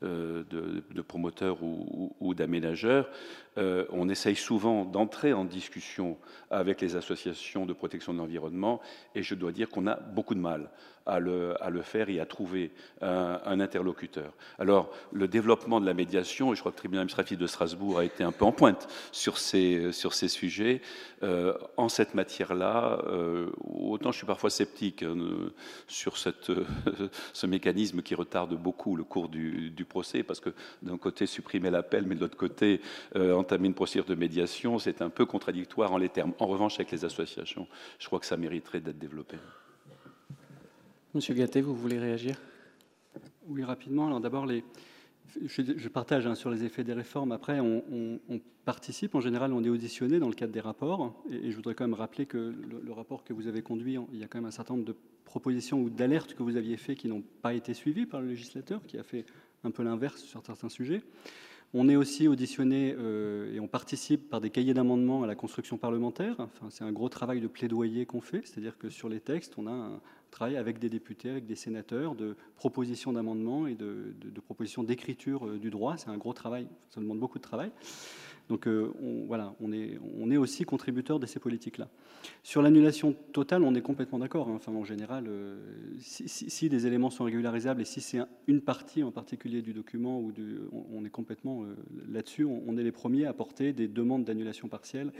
C: euh, de, promoteurs ou, d'aménageurs, on essaye souvent d'entrer en discussion avec les associations de protection de l'environnement, et je dois dire qu'on a beaucoup de mal à le, faire et à trouver un, interlocuteur. Alors, le développement de la médiation, et je crois que le tribunal administratif de Strasbourg a été un peu en pointe sur ces, sujets, euh, en cette matière-là, euh, autant je suis parfois sceptique hein, sur ce mécanisme qui retarde beaucoup le cours du, procès, parce que d'un côté, supprimer l'appel, mais de l'autre côté, euh, entamer une procédure de médiation, c'est un peu contradictoire en les termes. En revanche, avec les associations, je crois que ça mériterait d'être développé.
A: Monsieur Gattet, vous voulez réagir?
B: Oui, rapidement. Alors d'abord, les... je, partage hein, sur les effets des réformes. Après, on, participe. En général, on est auditionné dans le cadre des rapports. Et, je voudrais quand même rappeler que le, rapport que vous avez conduit, il y a quand même un certain nombre de propositions ou d'alertes que vous aviez fait qui n'ont pas été suivies par le législateur, qui a fait un peu l'inverse sur certains sujets. On est aussi auditionné euh, et on participe par des cahiers d'amendement à la construction parlementaire. Enfin, c'est un gros travail de plaidoyer qu'on fait, c'est-à-dire que sur les textes, on a un, travail avec des députés, avec des sénateurs, de propositions d'amendements et de, propositions d'écriture euh, du droit. C'est un gros travail, ça demande beaucoup de travail. Donc euh, on, voilà, on est, on aussi contributeur de ces politiques-là. Sur l'annulation totale, on est complètement d'accord. Hein. Enfin, en général, euh, si, des éléments sont régularisables et si c'est une partie en particulier du document, on, est complètement là-dessus, on, est les premiers à porter des demandes d'annulation partielle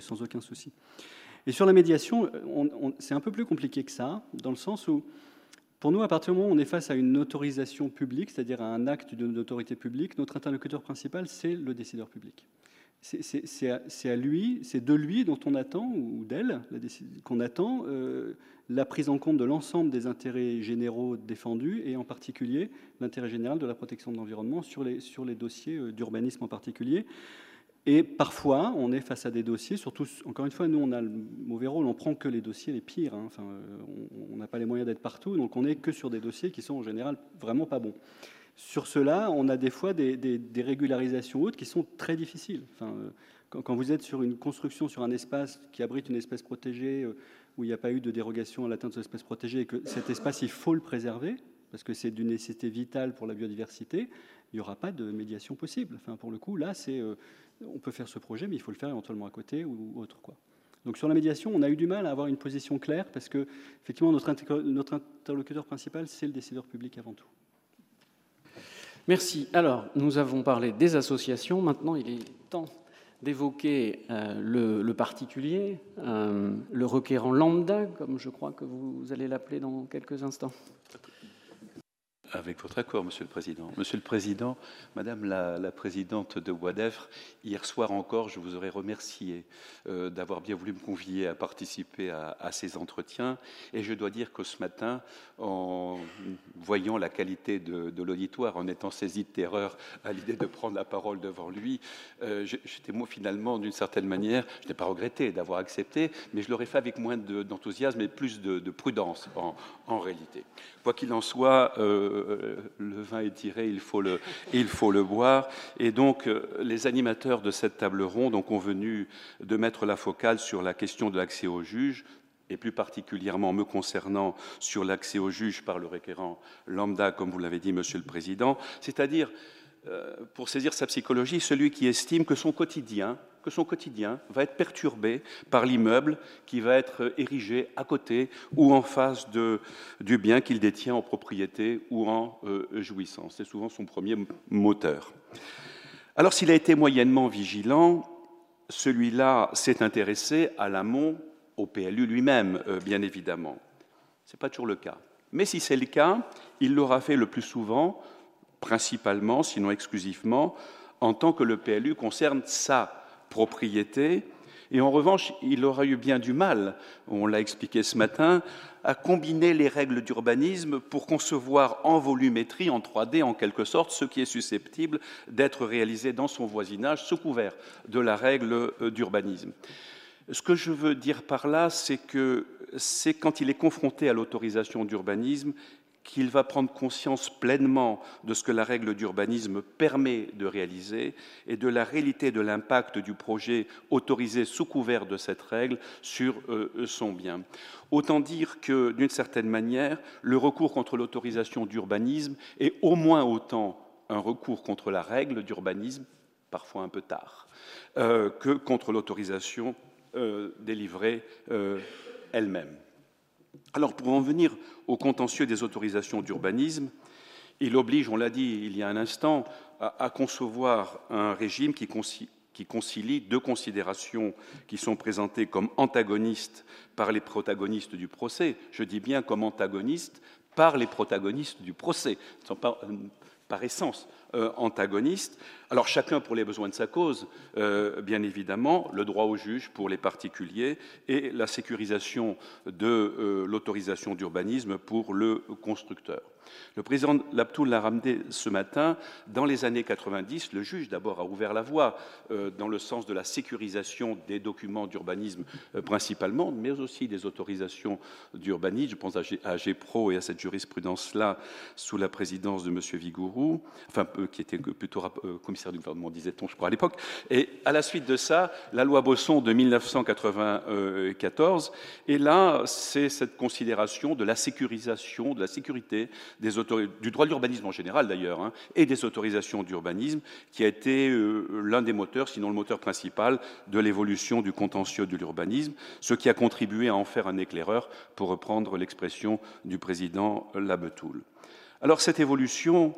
B: sans aucun souci. Et sur la médiation, c'est un peu plus compliqué que ça, dans le sens où, pour nous, à partir du moment où on est face à une autorisation publique, c'est-à-dire à un acte d'une autorité publique, notre interlocuteur principal, c'est le décideur public. C'est à, lui, c'est de lui dont on attend, ou d'elle, qu'on attend euh, la prise en compte de l'ensemble des intérêts généraux défendus, et en particulier l'intérêt général de la protection de l'environnement sur les, sur les dossiers euh, d'urbanisme en particulier. Et parfois, on est face à des dossiers, surtout, encore une fois, nous, on a le mauvais rôle, on prend que les dossiers les pires. Hein. enfin, euh, on n'a pas les moyens d'être partout, donc on est que sur des dossiers qui sont en général vraiment pas bons. Sur cela, on a des fois des, régularisations hautes qui sont très difficiles. Euh, quand, vous êtes sur une construction, sur un espace qui abrite une espèce protégée, euh, où il n'y a pas eu de dérogation à l'atteinte de l'espèce protégée, et que cet espace, il faut le préserver, parce que c'est d'une nécessité vitale pour la biodiversité, il n'y aura pas de médiation possible. Pour le coup, là, c'est on peut faire ce projet, mais il faut le faire éventuellement à côté ou autre. Quoi. Donc sur la médiation, on a eu du mal à avoir une position claire parce que effectivement notre interlocuteur principal, c'est le décideur public avant tout.
A: Merci. Alors, nous avons parlé des associations. Maintenant, il est temps d'évoquer euh, le, particulier, euh, le requérant lambda, comme je crois que vous allez l'appeler dans quelques instants.
C: Avec votre accord, Monsieur le Président. Monsieur le Président, Madame la, Présidente de Wadefre, hier soir encore, je vous aurais remercié euh, d'avoir bien voulu me convier à participer à, ces entretiens. Et je dois dire que ce matin, en voyant la qualité de, l'auditoire, en étant saisi de terreur à l'idée de prendre la parole devant lui, euh, j'étais moi finalement, d'une certaine manière, je n'ai pas regretté d'avoir accepté, mais je l'aurais fait avec moins d'enthousiasme et plus de, prudence en, réalité. Quoi qu'il en soit, euh, le vin est tiré, il faut le, il faut le boire. Et donc, euh, les animateurs de cette table ronde ont convenu de mettre la focale sur la question de l'accès au juge, et plus particulièrement me concernant sur l'accès au juge par le requérant lambda, comme vous l'avez dit, Monsieur le Président, c'est-à-dire, euh, pour saisir sa psychologie, celui qui estime que son quotidien, que son quotidien va être perturbé par l'immeuble qui va être érigé à côté ou en face du bien qu'il détient en propriété ou en euh, jouissance. C'est souvent son premier moteur. Alors s'il a été moyennement vigilant, celui-là s'est intéressé à l'amont, au PLU lui-même, euh, bien évidemment. Ce n'est pas toujours le cas. Mais si c'est le cas, il l'aura fait le plus souvent, principalement, sinon exclusivement, en tant que le PLU concerne sa propriété. Et en revanche, il aura eu bien du mal, on l'a expliqué ce matin, à combiner les règles d'urbanisme pour concevoir en volumétrie, en 3D en quelque sorte, ce qui est susceptible d'être réalisé dans son voisinage sous couvert de la règle euh, d'urbanisme. Ce que je veux dire par là, c'est que c'est quand il est confronté à l'autorisation d'urbanisme qu'il va prendre conscience pleinement de ce que la règle d'urbanisme permet de réaliser et de la réalité de l'impact du projet autorisé sous couvert de cette règle sur euh, son bien. Autant dire que, d'une certaine manière, le recours contre l'autorisation d'urbanisme est au moins autant un recours contre la règle d'urbanisme, parfois un peu tard, euh, que contre l'autorisation euh, délivrée elle-même. Alors, pour en venir au contentieux des autorisations d'urbanisme, il oblige, on l'a dit il y a un instant, à, concevoir un régime qui, concilie deux considérations qui sont présentées comme antagonistes par les protagonistes du procès. Je dis bien comme antagonistes par les protagonistes du procès. Euh, par essence antagonistes. Alors chacun pour les besoins de sa cause, euh, bien évidemment, le droit au juge pour les particuliers et la sécurisation de euh, l'autorisation d'urbanisme pour le constructeur. Le président Laptoul l'a ramené ce matin. Dans les années 90, le juge d'abord a ouvert la voie euh, dans le sens de la sécurisation des documents d'urbanisme euh, principalement, mais aussi des autorisations d'urbanisme. Je pense à GEPRO et à cette jurisprudence-là sous la présidence de M. Vigourou, enfin, euh, qui était plutôt commissaire du gouvernement, disait-on, je crois, à l'époque. Et à la suite de ça, la loi Bosson de 1994. Et là, c'est cette considération de la sécurisation, de la sécurité du droit de l'urbanisme en général d'ailleurs, hein, et des autorisations d'urbanisme, qui a été euh, l'un des moteurs, sinon le moteur principal, de l'évolution du contentieux de l'urbanisme, ce qui a contribué à en faire un éclaireur, pour reprendre l'expression du président Labetoul. Alors cette évolution,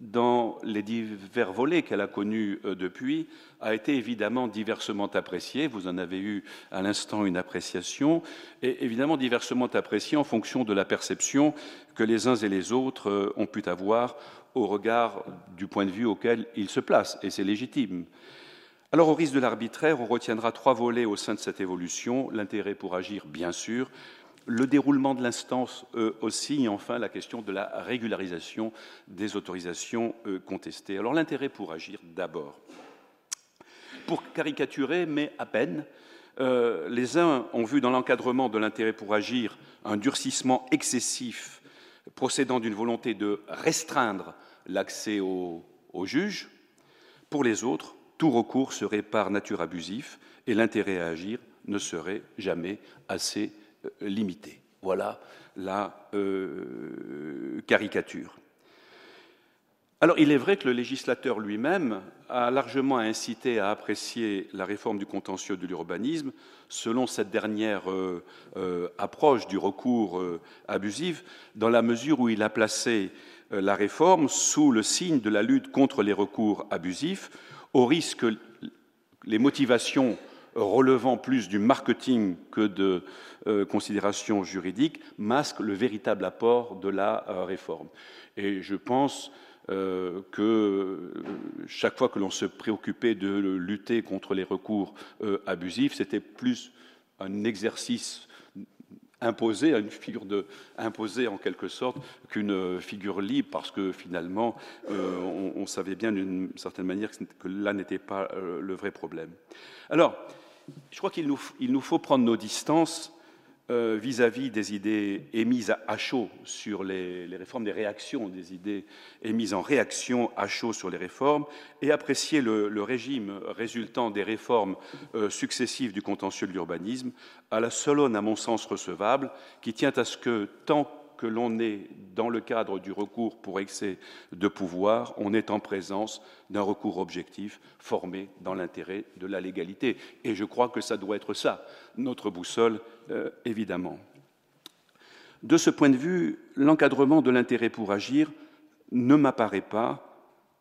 C: dans les divers volets qu'elle a connus euh, depuis, a été évidemment diversement appréciée. Vous en avez eu à l'instant une appréciation, et évidemment diversement appréciée en fonction de la perception que les uns et les autres euh, ont pu avoir au regard du point de vue auquel ils se placent, et c'est légitime. Alors, au risque de l'arbitraire, on retiendra trois volets au sein de cette évolution l'intérêt pour agir, bien sûr, le déroulement de l'instance euh, aussi, et enfin la question de la régularisation des autorisations euh, contestées. Alors l'intérêt pour agir d'abord. Pour caricaturer, mais à peine, euh, les uns ont vu dans l'encadrement de l'intérêt pour agir un durcissement excessif procédant d'une volonté de restreindre l'accès au, au juge. Pour les autres, tout recours serait par nature abusif et l'intérêt à agir ne serait jamais assez euh, limité. Voilà la euh, caricature. Alors, il est vrai que le législateur lui-même a largement incité à apprécier la réforme du contentieux de l'urbanisme selon cette dernière euh, approche du recours abusif, dans la mesure où il a placé la réforme sous le signe de la lutte contre les recours abusifs, au risque que les motivations relevant plus du marketing que de considérations juridiques, masque le véritable apport de la réforme. Et je pense euh, que euh, chaque fois que l'on se préoccupait de lutter contre les recours euh, abusifs, c'était plus un exercice imposé, une figure imposée en quelque sorte qu'une figure libre, parce que finalement, on, savait bien d'une certaine manière que, là n'était pas le vrai problème. Alors, je crois qu'il nous, nous, faut prendre nos distances euh, vis-à-vis des idées émises à chaud sur les, réformes, des réactions, des idées émises en réaction à chaud sur les réformes, et apprécier le, régime résultant des réformes euh, successives du contentieux de l'urbanisme à la seule à mon sens, recevable, qui tient à ce que tant que l'on est dans le cadre du recours pour excès de pouvoir, on est en présence d'un recours objectif formé dans l'intérêt de la légalité. Et je crois que ça doit être ça, notre boussole, euh, évidemment. De ce point de vue, l'encadrement de l'intérêt pour agir ne m'apparaît pas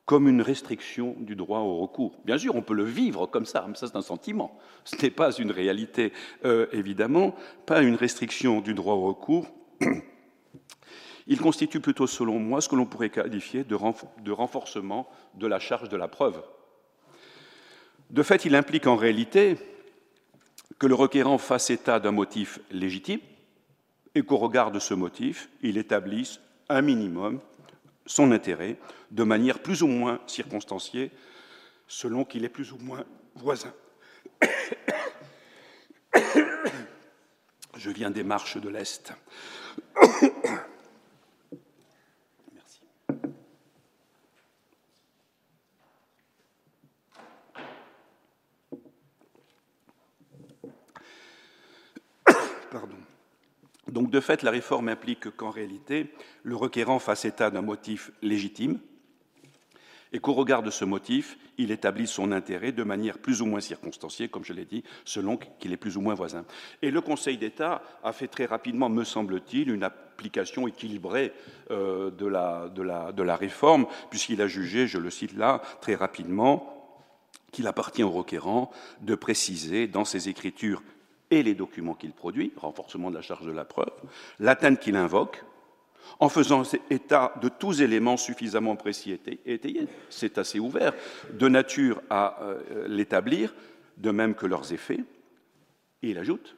C: comme une restriction du droit au recours. Bien sûr, on peut le vivre comme ça, mais ça c'est un sentiment. Ce n'est pas une réalité, euh, évidemment, pas une restriction du droit au recours. Il constitue plutôt, selon moi, ce que l'on pourrait qualifier de, renforcement de la charge de la preuve. De fait, il implique en réalité que le requérant fasse état d'un motif légitime et qu'au regard de ce motif, il établisse un minimum son intérêt de manière plus ou moins circonstanciée selon qu'il est plus ou moins voisin. Je viens des marches de l'Est. Donc de fait, la réforme implique qu'en réalité, le requérant fasse état d'un motif légitime et qu'au regard de ce motif, il établisse son intérêt de manière plus ou moins circonstanciée, comme je l'ai dit, selon qu'il est plus ou moins voisin. Et le Conseil d'État a fait très rapidement, me semble-t-il, une application équilibrée euh, de, la, de, la, de la réforme, puisqu'il a jugé, je le cite là, très rapidement, qu'il appartient au requérant de préciser dans ses écritures et les documents qu'il produit, renforcement de la charge de la preuve, l'atteinte qu'il invoque, en faisant état de tous éléments suffisamment précis et étayés, c'est assez ouvert, de nature à euh, l'établir, de même que leurs effets, et il ajoute,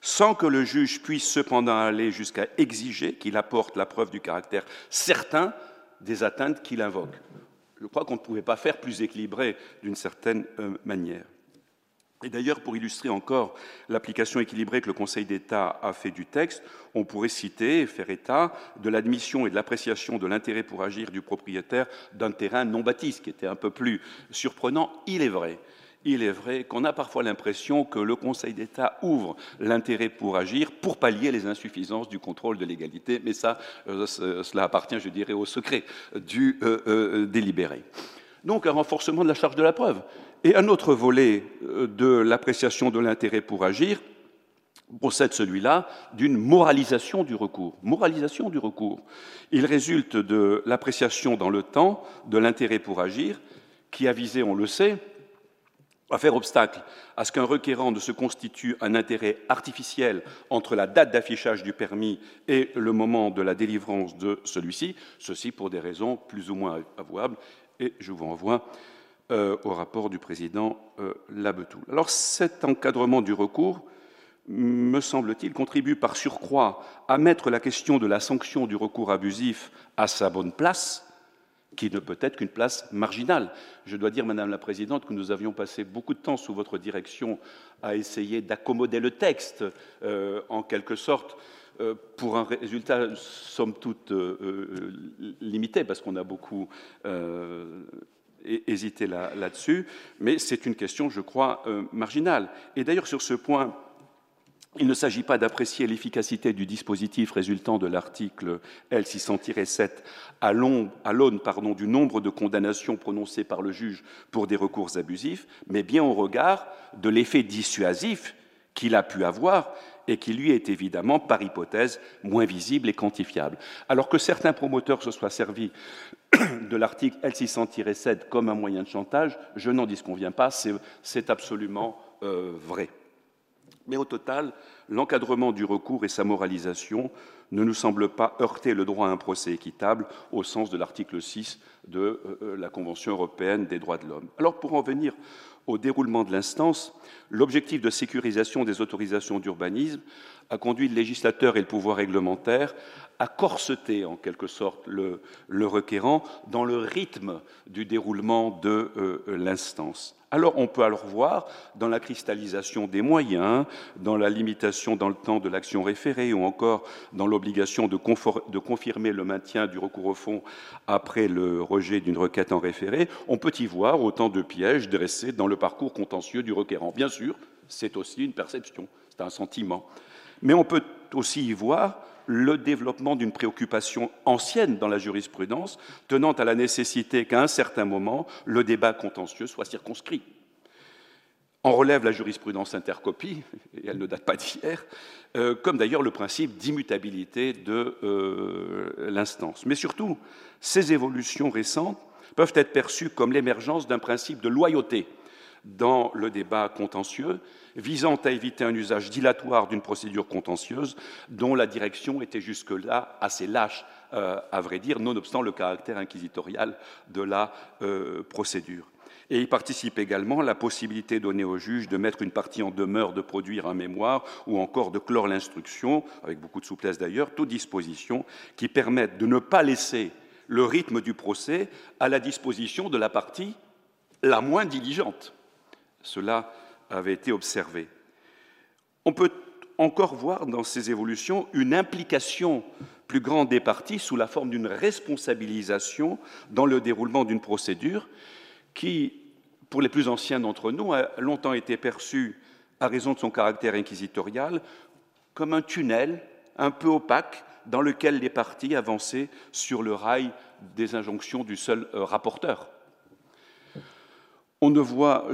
C: sans que le juge puisse cependant aller jusqu'à exiger qu'il apporte la preuve du caractère certain des atteintes qu'il invoque. Je crois qu'on ne pouvait pas faire plus équilibré d'une certaine euh, manière. Et d'ailleurs, pour illustrer encore l'application équilibrée que le Conseil d'État a fait du texte, on pourrait citer et faire état de l'admission et de l'appréciation de l'intérêt pour agir du propriétaire d'un terrain non bâti, ce qui était un peu plus surprenant. Il est vrai, qu'on a parfois l'impression que le Conseil d'État ouvre l'intérêt pour agir pour pallier les insuffisances du contrôle de l'égalité, mais euh, cela appartient, je dirais, au secret du euh, euh, délibéré. Donc un renforcement de la charge de la preuve. Et un autre volet euh, de l'appréciation de l'intérêt pour agir procède celui-là d'une moralisation du recours. Moralisation du recours. Il résulte de l'appréciation dans le temps de l'intérêt pour agir, qui a visé, on le sait, à faire obstacle à ce qu'un requérant ne se constitue un intérêt artificiel entre la date d'affichage du permis et le moment de la délivrance de celui-ci, ceci pour des raisons plus ou moins avouables, et je vous renvoie euh, au rapport du président euh, Labetoul. Alors cet encadrement du recours, me semble-t-il, contribue par surcroît à mettre la question de la sanction du recours abusif à sa bonne place, qui ne peut être qu'une place marginale. Je dois dire, Madame la Présidente, que nous avions passé beaucoup de temps sous votre direction à essayer d'accommoder le texte, euh, en quelque sorte, pour un résultat, somme toute, limité, parce qu'on a beaucoup hésiter là-dessus, mais c'est une question, je crois, euh, marginale. Et d'ailleurs, sur ce point, il ne s'agit pas d'apprécier l'efficacité du dispositif résultant de l'article L600-7 à l'aune du nombre de condamnations prononcées par le juge pour des recours abusifs, mais bien au regard de l'effet dissuasif qu'il a pu avoir et qui lui est évidemment, par hypothèse, moins visible et quantifiable. Alors que certains promoteurs se soient servis de l'article L600-7 comme un moyen de chantage, je n'en disconviens pas, c'est absolument vrai. Mais au total, l'encadrement du recours et sa moralisation ne nous semblent pas heurter le droit à un procès équitable au sens de l'article 6 de la Convention européenne des droits de l'homme. Alors pour en venir au déroulement de l'instance, l'objectif de sécurisation des autorisations d'urbanisme a conduit le législateur et le pouvoir réglementaire à corseter en quelque sorte le, requérant dans le rythme du déroulement de euh, l'instance. Alors on peut alors voir dans la cristallisation des moyens, dans la limitation dans le temps de l'action référée ou encore dans l'obligation de, de, confirmer le maintien du recours au fond après le rejet d'une requête en référé, on peut y voir autant de pièges dressés dans le parcours contentieux du requérant. Bien sûr, c'est aussi une perception, c'est un sentiment. Mais on peut aussi y voir le développement d'une préoccupation ancienne dans la jurisprudence, tenant à la nécessité qu'à un certain moment, le débat contentieux soit circonscrit. On relève la jurisprudence intercopie, et elle ne date pas d'hier, euh, comme d'ailleurs le principe d'immutabilité de euh, l'instance. Mais surtout, ces évolutions récentes peuvent être perçues comme l'émergence d'un principe de loyauté dans le débat contentieux, visant à éviter un usage dilatoire d'une procédure contentieuse dont la direction était jusque-là assez lâche, euh, à vrai dire, nonobstant le caractère inquisitorial de la euh, procédure. Et il participe également la possibilité donnée au juge de mettre une partie en demeure de produire un mémoire ou encore de clore l'instruction, avec beaucoup de souplesse d'ailleurs, toutes dispositions qui permettent de ne pas laisser le rythme du procès à la disposition de la partie la moins diligente. Cela avait été observé. On peut encore voir dans ces évolutions une implication plus grande des parties sous la forme d'une responsabilisation dans le déroulement d'une procédure qui, pour les plus anciens d'entre nous, a longtemps été perçue, à raison de son caractère inquisitorial, comme un tunnel un peu opaque dans lequel les parties avançaient sur le rail des injonctions du seul euh, rapporteur. On ne voit,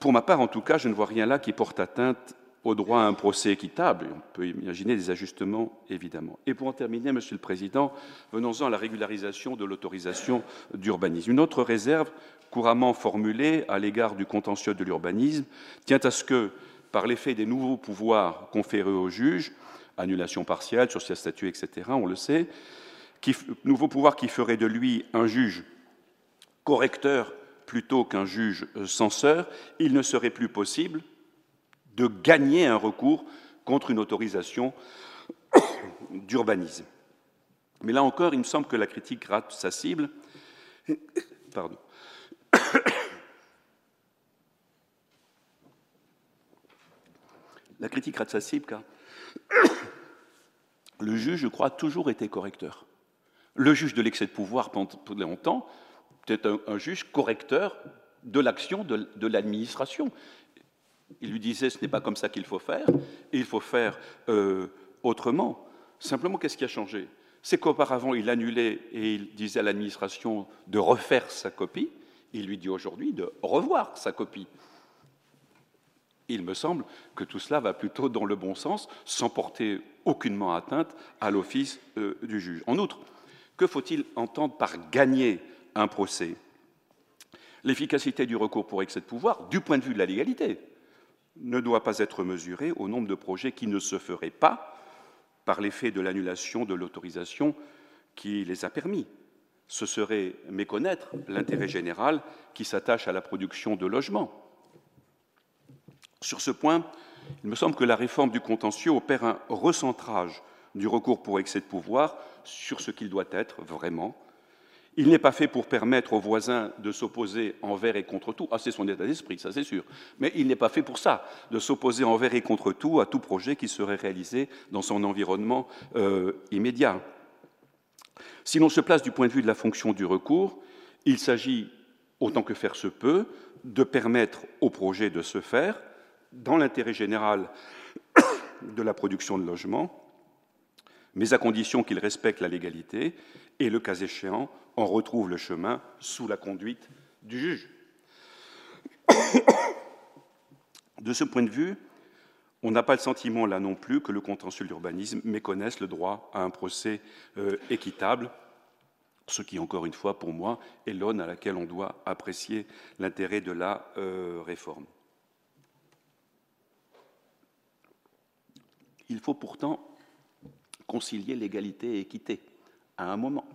C: pour ma part en tout cas, je ne vois rien là qui porte atteinte au droit à un procès équitable. On peut imaginer des ajustements, évidemment. Et pour en terminer, Monsieur le Président, venons-en à la régularisation de l'autorisation d'urbanisme. Une autre réserve couramment formulée à l'égard du contentieux de l'urbanisme tient à ce que, par l'effet des nouveaux pouvoirs conférés aux juges, annulation partielle, sur ses statuts, etc., on le sait, qui, nouveaux pouvoirs qui feraient de lui un juge correcteur plutôt qu'un juge euh, censeur, il ne serait plus possible de gagner un recours contre une autorisation d'urbanisme. Mais là encore, il me semble que la critique rate sa cible. Pardon. La critique rate sa cible car le juge, je crois, a toujours été correcteur. Le juge de l'excès de pouvoir pendant longtemps c'était un, juge correcteur de l'action de, l'administration. Il lui disait ce n'est pas comme ça qu'il faut faire, il faut faire euh, autrement. Simplement, qu'est-ce qui a changé? C'est qu'auparavant, il annulait et il disait à l'administration de refaire sa copie. Il lui dit aujourd'hui de revoir sa copie. Il me semble que tout cela va plutôt dans le bon sens, sans porter aucunement atteinte à l'office euh, du juge. En outre, que faut-il entendre par gagner? Un procès. L'efficacité du recours pour excès de pouvoir, du point de vue de la légalité, ne doit pas être mesurée au nombre de projets qui ne se feraient pas par l'effet de l'annulation de l'autorisation qui les a permis. Ce serait méconnaître l'intérêt général qui s'attache à la production de logements. Sur ce point, il me semble que la réforme du contentieux opère un recentrage du recours pour excès de pouvoir sur ce qu'il doit être vraiment, il n'est pas fait pour permettre aux voisins de s'opposer envers et contre tout. Ah, c'est son état d'esprit, ça c'est sûr. Mais il n'est pas fait pour ça, de s'opposer envers et contre tout à tout projet qui serait réalisé dans son environnement euh, immédiat. Si l'on se place du point de vue de la fonction du recours, il s'agit, autant que faire se peut, de permettre au projet de se faire dans l'intérêt général de la production de logements, mais à condition qu'il respecte la légalité et, le cas échéant, on retrouve le chemin sous la conduite du juge. De ce point de vue, on n'a pas le sentiment là non plus que le contentieux de l'urbanisme méconnaisse le droit à un procès euh, équitable, ce qui, encore une fois, pour moi, est l'aune à laquelle on doit apprécier l'intérêt de la euh, réforme. Il faut pourtant concilier l'égalité et équité à un moment.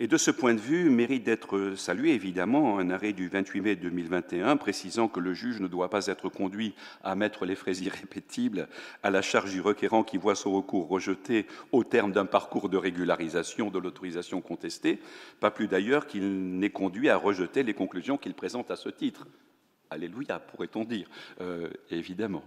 C: Et de ce point de vue, mérite d'être salué évidemment un arrêt du 28 mai 2021 précisant que le juge ne doit pas être conduit à mettre les frais irrépétibles à la charge du requérant qui voit son recours rejeté au terme d'un parcours de régularisation de l'autorisation contestée, pas plus d'ailleurs qu'il n'est conduit à rejeter les conclusions qu'il présente à ce titre. Alléluia, pourrait-on dire, euh, évidemment.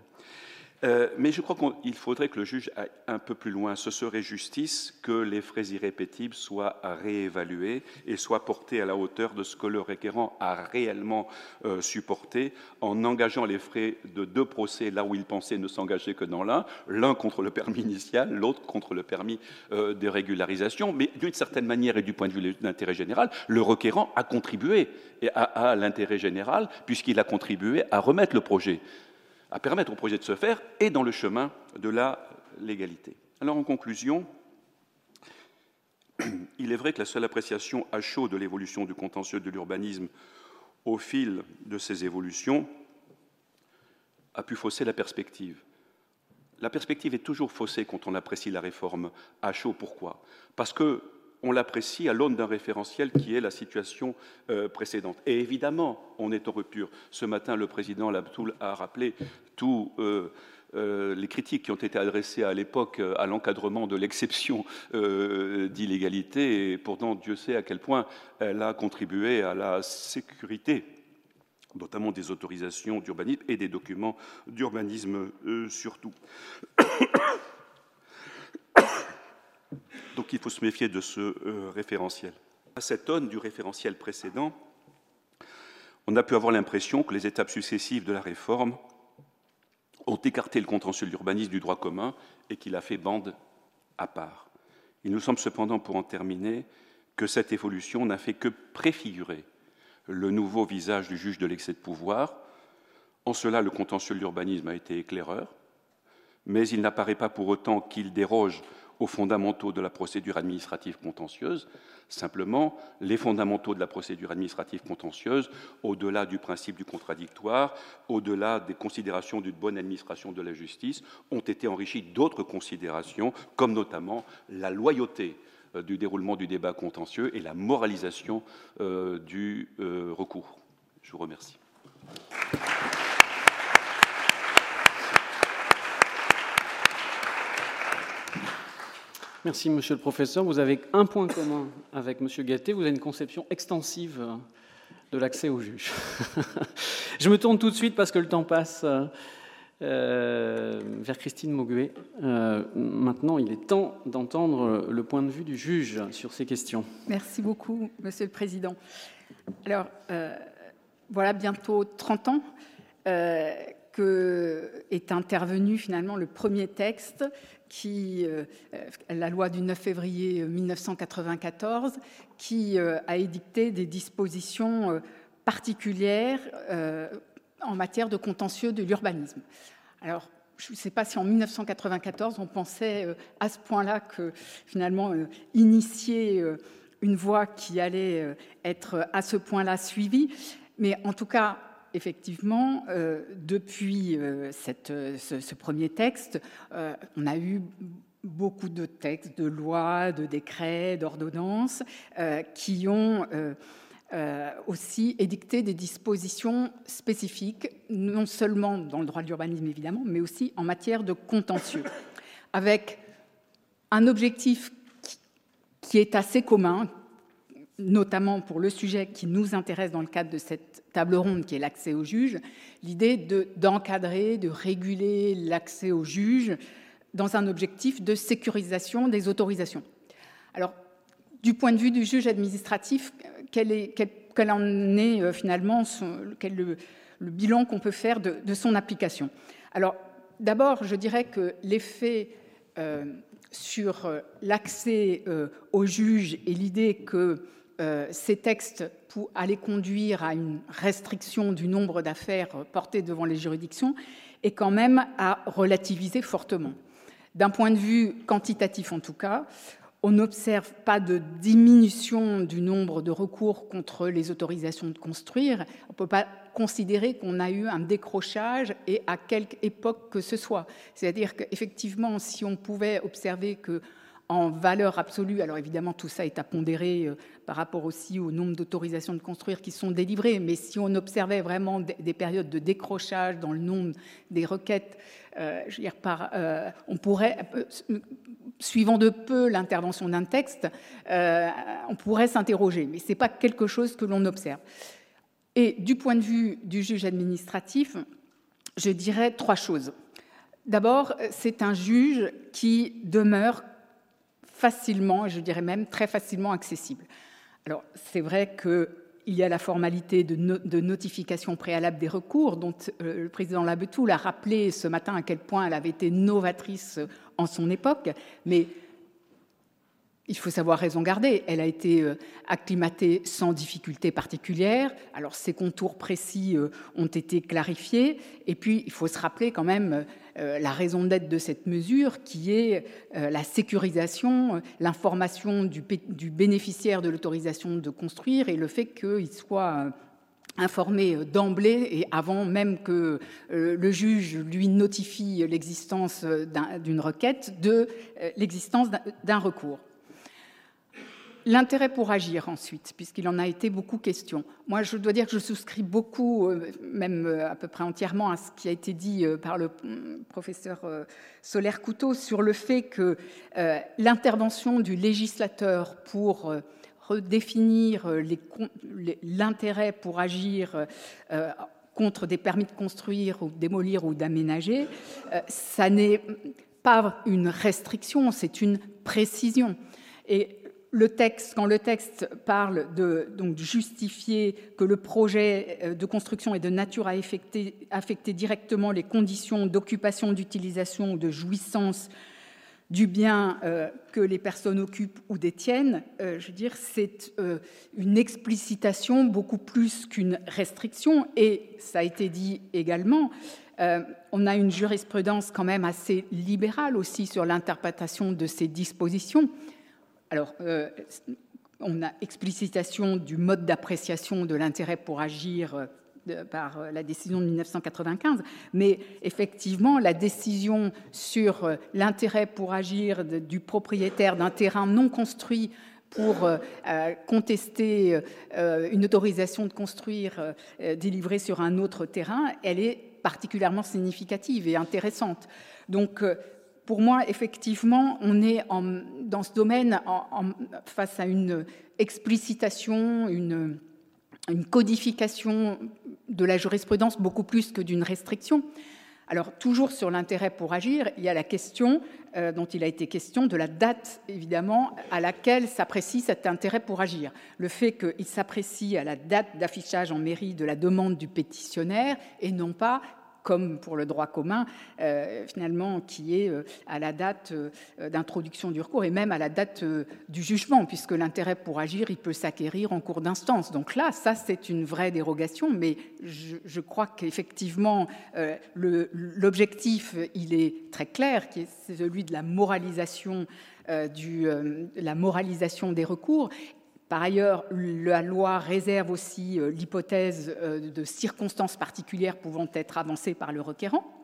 C: Euh, mais je crois qu'il faudrait que le juge aille un peu plus loin. Ce serait justice que les frais irrépétibles soient réévalués et soient portés à la hauteur de ce que le requérant a réellement euh, supporté en engageant les frais de deux procès là où il pensait ne s'engager que dans l'un, l'un contre le permis initial, l'autre contre le permis euh, de régularisation. Mais d'une certaine manière et du point de vue de l'intérêt général, le requérant a contribué à l'intérêt général puisqu'il a contribué à remettre le projet à permettre au projet de se faire et dans le chemin de la légalité. Alors en conclusion, il est vrai que la seule appréciation à chaud de l'évolution du contentieux de l'urbanisme au fil de ces évolutions a pu fausser la perspective. La perspective est toujours faussée quand on apprécie la réforme à chaud. Pourquoi? Parce que on l'apprécie à l'aune d'un référentiel qui est la situation euh, précédente. Et évidemment, on est en rupture. Ce matin, le président Labtoul a rappelé tous euh, euh, les critiques qui ont été adressées à l'époque à l'encadrement de l'exception d'illégalité, et pourtant Dieu sait à quel point elle a contribué à la sécurité notamment des autorisations d'urbanisme et des documents d'urbanisme surtout. Donc il faut se méfier de ce euh, référentiel. À cette tonne du référentiel précédent, on a pu avoir l'impression que les étapes successives de la réforme ont écarté le contentieux de l'urbanisme du droit commun et qu'il a fait bande à part. Il nous semble cependant, pour en terminer, que cette évolution n'a fait que préfigurer le nouveau visage du juge de l'excès de pouvoir. En cela, le contentieux de l'urbanisme a été éclaireur, mais il n'apparaît pas pour autant qu'il déroge aux fondamentaux de la procédure administrative contentieuse. Simplement, les fondamentaux de la procédure administrative contentieuse, au-delà du principe du contradictoire, au-delà des considérations d'une bonne administration de la justice, ont été enrichis d'autres considérations, comme notamment la loyauté euh, du déroulement du débat contentieux et la moralisation euh, du euh, recours. Je vous remercie.
A: Merci, monsieur le professeur. Vous avez un point commun avec monsieur Gatté, vous avez une conception extensive de l'accès au juge. Je me tourne tout de suite parce que le temps passe euh, vers Christine Mauguet. Euh, maintenant, il est temps d'entendre le point de vue du juge sur ces questions.
D: Merci beaucoup, monsieur le président. Alors, euh, voilà bientôt 30 ans que est intervenu finalement le premier texte qui, euh, la loi du 9 février 1994, qui euh, a édicté des dispositions euh, particulières en matière de contentieux de l'urbanisme. Alors, je ne sais pas si en 1994 on pensait à ce point-là que finalement initier une voie qui allait être à ce point-là suivie, mais en tout cas effectivement, euh, depuis euh, ce, premier texte, euh, on a eu beaucoup de textes, de lois, de décrets, d'ordonnances qui ont aussi édicté des dispositions spécifiques, non seulement dans le droit de l'urbanisme évidemment, mais aussi en matière de contentieux, avec un objectif qui est assez commun, notamment pour le sujet qui nous intéresse dans le cadre de cette table ronde qui est l'accès au juge, l'idée d'encadrer, de, réguler l'accès au juge dans un objectif de sécurisation des autorisations. Alors, du point de vue du juge administratif, quel, est, en est euh, finalement quel le, le, bilan qu'on peut faire de, son application? Alors, d'abord, je dirais que l'effet euh, sur euh, l'accès au juge et l'idée que ces textes allaient conduire à une restriction du nombre d'affaires portées devant les juridictions et quand même à relativiser fortement. D'un point de vue quantitatif en tout cas, on n'observe pas de diminution du nombre de recours contre les autorisations de construire. On ne peut pas considérer qu'on a eu un décrochage et à quelque époque que ce soit. C'est-à-dire qu'effectivement, si on pouvait observer que en valeur absolue, alors évidemment tout ça est à pondérer euh, par rapport aussi au nombre d'autorisations de construire qui sont délivrées, mais si on observait vraiment des périodes de décrochage dans le nombre des requêtes, euh, je veux dire, par, euh, on pourrait, suivant de peu l'intervention d'un texte, on pourrait s'interroger, mais ce n'est pas quelque chose que l'on observe. Et du point de vue du juge administratif, je dirais trois choses. D'abord, c'est un juge qui demeure facilement, je dirais même très facilement accessible. Alors, c'est vrai qu'il y a la formalité de, notification préalable des recours, dont euh, le président Labetou l'a rappelé ce matin à quel point elle avait été novatrice en son époque, mais il faut savoir raison garder. Elle a été euh, acclimatée sans difficulté particulière. Alors, ses contours précis euh, ont été clarifiés. Et puis, il faut se rappeler quand même euh, la raison d'être de cette mesure, qui est la sécurisation, l'information du, bénéficiaire de l'autorisation de construire et le fait qu'il soit informé d'emblée et avant même que le juge lui notifie l'existence d'une requête de l'existence d'un recours. L'intérêt pour agir ensuite, puisqu'il en a été beaucoup question. Moi, je dois dire que je souscris beaucoup, euh, même euh, à peu près entièrement, à ce qui a été dit euh, par le mm, professeur Solaire Couteau sur le fait que l'intervention du législateur pour redéfinir l'intérêt pour agir contre des permis de construire ou démolir ou d'aménager, ça n'est pas une restriction, c'est une précision. Et le texte, quand le texte parle de donc, justifier que le projet euh, de construction est de nature à affecter, directement les conditions d'occupation, d'utilisation ou de jouissance du bien euh, que les personnes occupent ou détiennent, euh, je veux dire, c'est une explicitation beaucoup plus qu'une restriction. Et ça a été dit également, on a une jurisprudence quand même assez libérale aussi sur l'interprétation de ces dispositions. Alors, euh, on a explicitation du mode d'appréciation de l'intérêt pour agir euh, par euh, la décision de 1995, mais effectivement, la décision sur l'intérêt pour agir du propriétaire d'un terrain non construit pour contester une autorisation de construire délivrée sur un autre terrain, elle est particulièrement significative et intéressante. Donc, pour moi, effectivement, on est dans ce domaine face à une explicitation, une, codification de la jurisprudence beaucoup plus que d'une restriction. Alors, toujours sur l'intérêt pour agir, il y a la question euh, dont il a été question de la date, évidemment, à laquelle s'apprécie cet intérêt pour agir. Le fait qu'il s'apprécie à la date d'affichage en mairie de la demande du pétitionnaire et non pas comme pour le droit commun, euh, finalement, qui est euh, à la date euh, d'introduction du recours et même à la date du jugement, puisque l'intérêt pour agir, il peut s'acquérir en cours d'instance. Donc là, ça, c'est une vraie dérogation, mais je, crois qu'effectivement, l'objectif, il est très clair, qui est celui de la moralisation du, la moralisation des recours par ailleurs, la loi réserve aussi euh, l'hypothèse euh, de circonstances particulières pouvant être avancées par le requérant.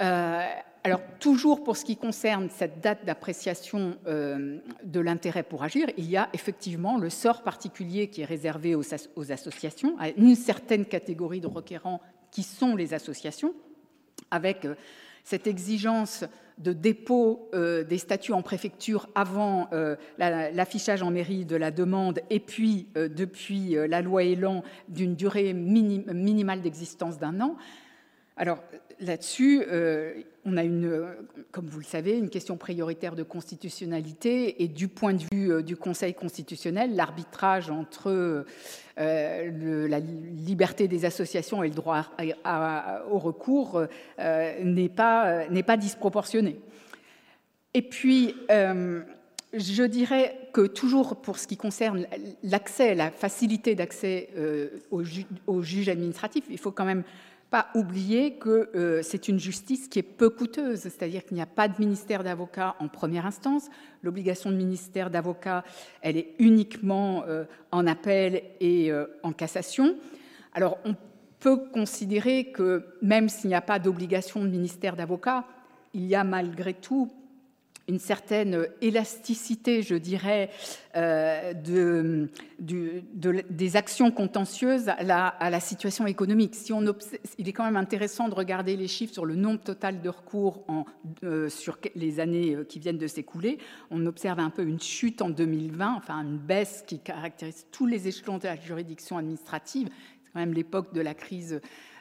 D: Euh, alors, toujours pour ce qui concerne cette date d'appréciation de l'intérêt pour agir, il y a effectivement le sort particulier qui est réservé aux, aux, associations, à une certaine catégorie de requérants qui sont les associations, avec cette exigence de dépôt euh, des statuts en préfecture avant euh, l'affichage en mairie de la demande et puis euh, depuis la loi Elan d'une durée minimale d'existence d'un an. Alors là-dessus, on a une, comme vous le savez, une question prioritaire de constitutionnalité et du point de vue du Conseil constitutionnel, l'arbitrage entre la liberté des associations et le droit au recours n'est pas, disproportionné. Et puis, je dirais que toujours pour ce qui concerne l'accès, la facilité d'accès au, juge administratif, il faut quand même pas oublier que euh, c'est une justice qui est peu coûteuse, c'est-à-dire qu'il n'y a pas de ministère d'avocat en première instance. L'obligation de ministère d'avocat, elle est uniquement euh, en appel et euh, en cassation. Alors, on peut considérer que même s'il n'y a pas d'obligation de ministère d'avocat, il y a malgré tout une certaine élasticité, je dirais, euh, de, des actions contentieuses à la, situation économique. Il est quand même intéressant de regarder les chiffres sur le nombre total de recours euh, sur les années euh, qui viennent de s'écouler. On observe un peu une chute en 2020, enfin une baisse qui caractérise tous les échelons de la juridiction administrative. C'est quand même l'époque de la crise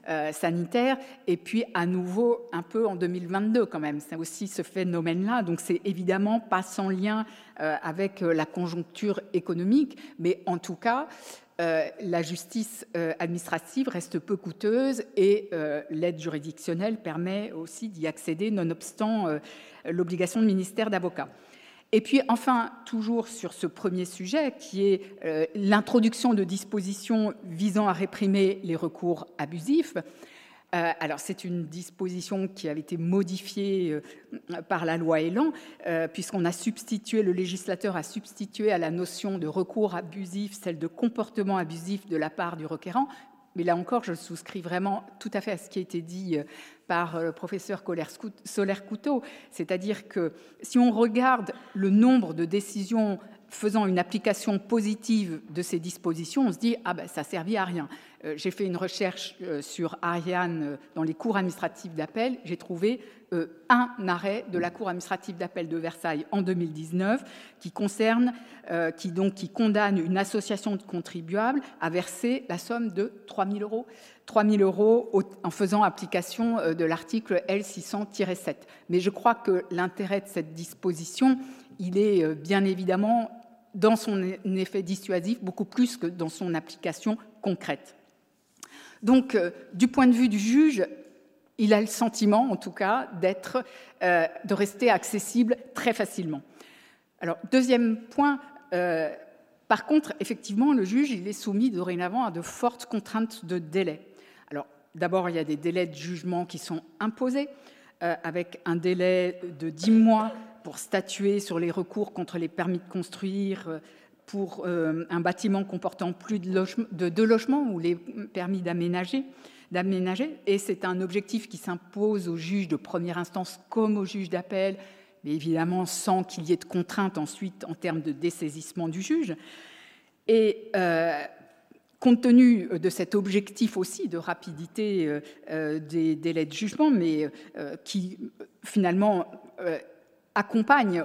D: euh, sanitaire, et puis à nouveau un peu en 2022 quand même. C'est aussi ce phénomène-là, donc c'est évidemment pas sans lien euh, avec euh, la conjoncture économique, mais en tout cas, la justice administrative reste peu coûteuse et l'aide juridictionnelle permet aussi d'y accéder nonobstant l'obligation de ministère d'avocat. Et puis enfin, toujours sur ce premier sujet, qui est euh, l'introduction de dispositions visant à réprimer les recours abusifs. Euh, alors c'est une disposition qui avait été modifiée euh, par la loi Elan, puisqu'on a substitué, le législateur a substitué à la notion de recours abusif celle de comportement abusif de la part du requérant, mais là encore, je souscris vraiment tout à fait à ce qui a été dit par euh, le professeur Solaire-Couteau, c'est-à-dire que si on regarde le nombre de décisions faisant une application positive de ces dispositions, on se dit ah ben ça servit à rien. Euh, j'ai fait une recherche euh, sur Ariane dans les cours administratifs d'appel, j'ai trouvé un arrêt de la cour administrative d'appel de Versailles en 2019 qui concerne, qui donc qui condamne une association de contribuables à verser la somme de 3 000 euros. 3 000 euros en faisant application euh, de l'article L600-7. Mais je crois que l'intérêt de cette disposition, il est euh, bien évidemment dans son effet dissuasif beaucoup plus que dans son application concrète. Donc, euh, du point de vue du juge, il a le sentiment, en tout cas, d'être, de rester accessible très facilement. Alors, deuxième point. par contre, effectivement, le juge il est soumis dorénavant à de fortes contraintes de délai. D'abord, il y a des délais de jugement qui sont imposés, euh, avec un délai de 10 mois pour statuer sur les recours contre les permis de construire euh, pour euh, un bâtiment comportant plus de, deux logements ou les permis d'aménager. D'aménager. Et c'est un objectif qui s'impose aux juges de première instance comme aux juges d'appel, mais évidemment sans qu'il y ait de contraintes ensuite en termes de dessaisissement du juge. Et compte tenu euh, de cet objectif aussi de rapidité euh, euh, des délais de jugement, mais qui finalement accompagne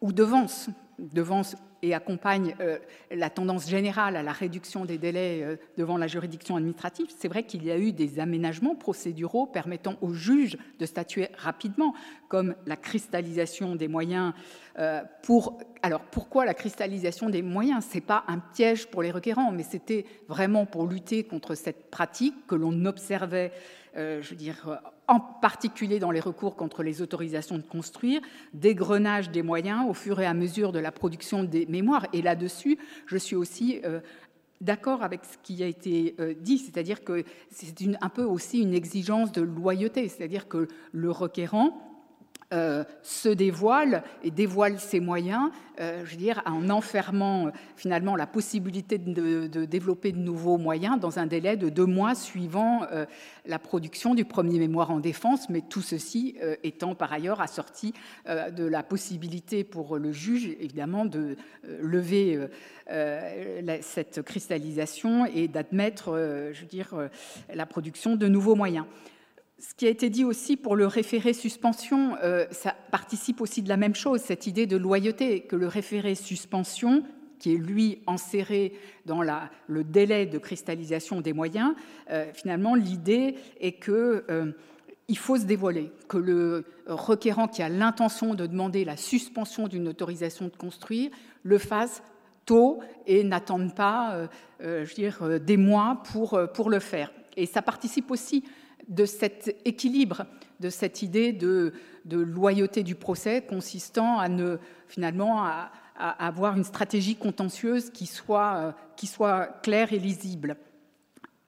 D: ou devance, devance et accompagne euh, la tendance générale à la réduction des délais euh, devant la juridiction administrative, c'est vrai qu'il y a eu des aménagements procéduraux permettant aux juges de statuer rapidement, comme la cristallisation des moyens. Euh, pour alors pourquoi la cristallisation des moyens? C'est pas un piège pour les requérants, mais c'était vraiment pour lutter contre cette pratique que l'on observait, je veux dire en particulier dans les recours contre les autorisations de construire, dégrenage des moyens au fur et à mesure de la production des mémoires. Et là-dessus, je suis aussi euh, d'accord avec ce qui a été euh, dit, c'est-à-dire que c'est un peu aussi une exigence de loyauté, c'est-à-dire que le requérant euh, se dévoile et dévoile ses moyens, euh, je veux dire, en enfermant euh, finalement la possibilité de, développer de nouveaux moyens dans un délai de deux mois suivant la production du premier mémoire en défense, mais tout ceci étant par ailleurs assorti de la possibilité pour le juge, évidemment, de lever cette cristallisation et d'admettre, je veux dire, la production de nouveaux moyens ce qui a été dit aussi pour le référé suspension, euh, ça participe aussi de la même chose, cette idée de loyauté, que le référé suspension, qui est lui enserré dans le délai de cristallisation des moyens, euh, finalement l'idée est que euh, il faut se dévoiler, que le requérant qui a l'intention de demander la suspension d'une autorisation de construire le fasse tôt et n'attende pas, je veux des mois pour, pour le faire. Et ça participe aussi de cet équilibre, de cette idée de, loyauté du procès consistant à ne finalement à, avoir une stratégie contentieuse qui soit, qui soit claire et lisible.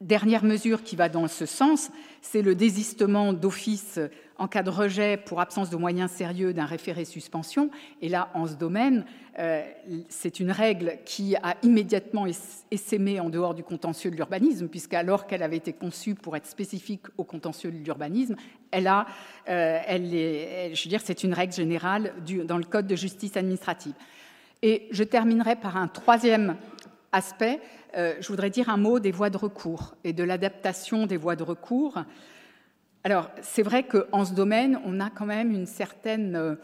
D: Dernière mesure qui va dans ce sens, c'est le désistement d'office en cas de rejet pour absence de moyens sérieux d'un référé suspension. Et là, en ce domaine, euh, c'est une règle qui a immédiatement essaimé en dehors du contentieux de l'urbanisme, puisqu'alors qu'elle avait été conçue pour être spécifique au contentieux de l'urbanisme, elle euh, est, c'est une règle générale dans le Code de justice administrative. Et je terminerai par un troisième aspect. Euh, je voudrais dire un mot des voies de recours et de l'adaptation des voies de recours. Alors, c'est vrai qu'en ce domaine, on a quand même une certaine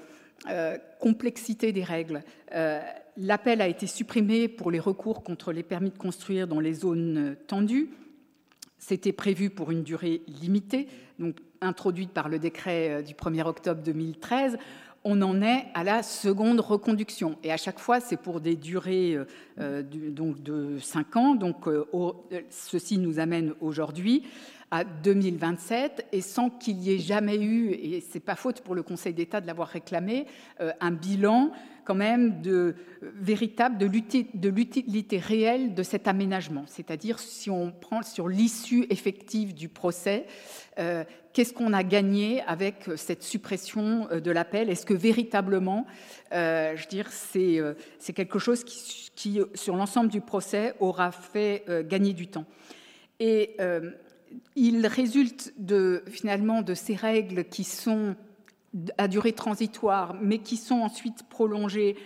D: euh, complexité des règles. Euh, l'appel a été supprimé pour les recours contre les permis de construire dans les zones tendues. C'était prévu pour une durée limitée, donc introduite par le décret du 1er octobre 2013 on en est à la seconde reconduction. Et à chaque fois, c'est pour des durées donc de 5 ans. Donc, ceci nous amène aujourd'hui à 2027 et sans qu'il y ait jamais eu, et c'est pas faute pour le Conseil d'État de l'avoir réclamé, euh, un bilan quand même de véritable de l'utilité réelle de cet aménagement. C'est-à-dire si on prend sur l'issue effective du procès, euh, qu'est-ce qu'on a gagné avec cette suppression euh, de l'appel? Est-ce que véritablement, je veux dire, c'est c'est quelque chose qui, qui sur l'ensemble du procès aura fait gagner du temps? Et il résulte de, finalement de ces règles qui sont à durée transitoire, mais qui sont ensuite prolongées,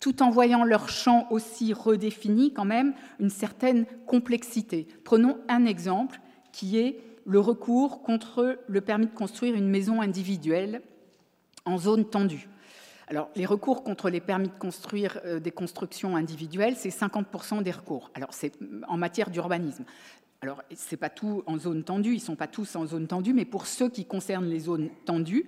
D: tout en voyant leur champ aussi redéfini, quand même, une certaine complexité. Prenons un exemple qui est le recours contre le permis de construire une maison individuelle en zone tendue. Alors, les recours contre les permis de construire euh, des constructions individuelles, c'est 50% des recours. Alors, c'est en matière d'urbanisme. Alors, ce n'est pas tout en zone tendue, ils sont pas tous en zone tendue, mais pour ceux qui concernent les zones tendues,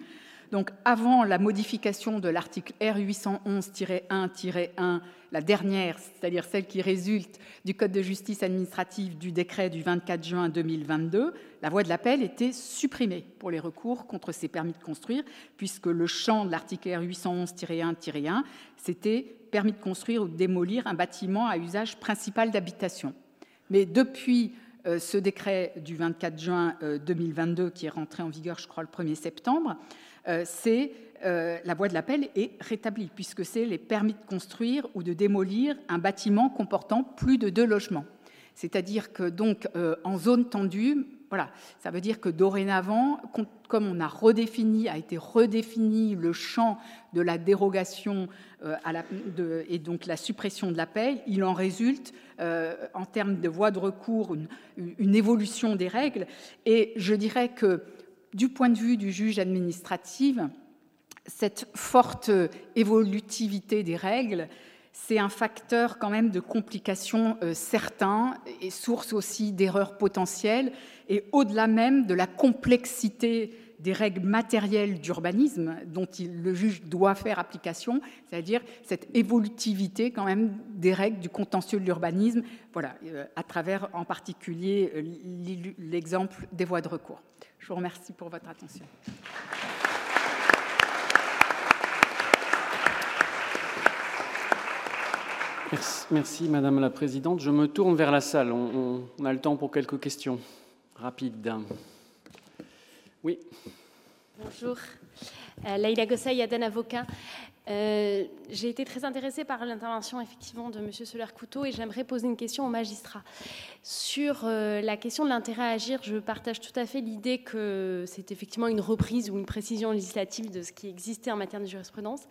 D: donc avant la modification de l'article R811-1-1, la dernière, c'est-à-dire celle qui résulte du Code de justice administrative du décret du 24 juin 2022, la voie de l'appel était supprimée pour les recours contre ces permis de construire, puisque le champ de l'article R811-1-1, c'était permis de construire ou de démolir un bâtiment à usage principal d'habitation. Mais depuis ce décret du 24 juin 2022, euh, qui est rentré en vigueur, je crois, le 1er septembre, euh, c'est la voie de l'appel est rétablie, puisque c'est les permis de construire ou de démolir un bâtiment comportant plus de deux logements. C'est-à-dire que donc en zone tendue, voilà, ça veut dire que dorénavant, comme on a redéfini, a été redéfini le champ de la dérogation euh, et donc la suppression de l'appel, il en résulte, euh, en termes de voie de recours, une, évolution des règles. Et je dirais que du point de vue du juge administratif, cette forte évolutivité des règles, c'est un facteur quand même de complications euh, certain et source aussi d'erreurs potentielles et au-delà même de la complexité des règles matérielles d'urbanisme dont le juge doit faire application, c'est-à-dire cette évolutivité quand même des règles du contentieux de l'urbanisme, voilà, euh, à travers en particulier euh, l'exemple des voies de recours. Je vous remercie pour votre attention.
A: Merci, Madame la Présidente. Je me tourne vers la salle. On, a le temps pour quelques questions rapides. Oui.
E: Bonjour. Euh, Laïla Gossay, Aden Avocat. Euh, j'ai été très intéressée par l'intervention effectivement de M. Soler-Couteau et j'aimerais poser une question au magistrat. Sur euh, la question de l'intérêt à agir, je partage tout à fait l'idée que c'est effectivement une reprise ou une précision législative de ce qui existait en matière de jurisprudence.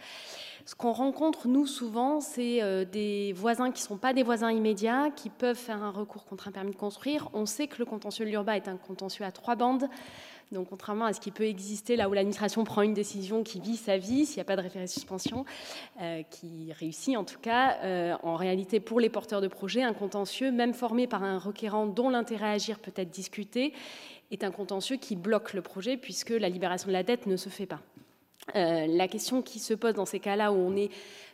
E: Ce qu'on rencontre, nous, souvent, c'est euh, des voisins qui ne sont pas des voisins immédiats, qui peuvent faire un recours contre un permis de construire. On sait que le contentieux de l'urba est un contentieux à trois bandes. Donc, contrairement à ce qui peut exister là où l'administration prend une décision qui vit sa vie, s'il n'y a pas de référé suspension, euh, qui réussit en tout cas, euh, en réalité, pour les porteurs de projets, un contentieux, même formé par un requérant dont l'intérêt à agir peut être discuté, est un contentieux qui bloque le projet puisque la libération de la dette ne se fait pas. Euh, la question qui se pose dans ces cas-là où on est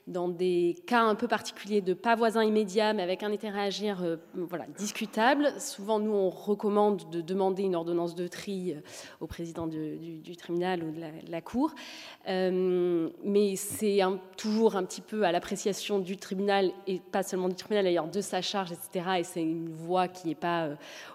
E: dans des cas un peu particuliers de pas voisin immédiat, mais avec un intérêt à agir euh, voilà, discutable. Souvent, nous, on recommande de demander une ordonnance de tri euh, au président du, tribunal ou de la, Cour. Euh, mais c'est toujours un petit peu à l'appréciation du tribunal, et pas seulement du tribunal d'ailleurs, de sa charge, etc. Et c'est une voie qui n'est pas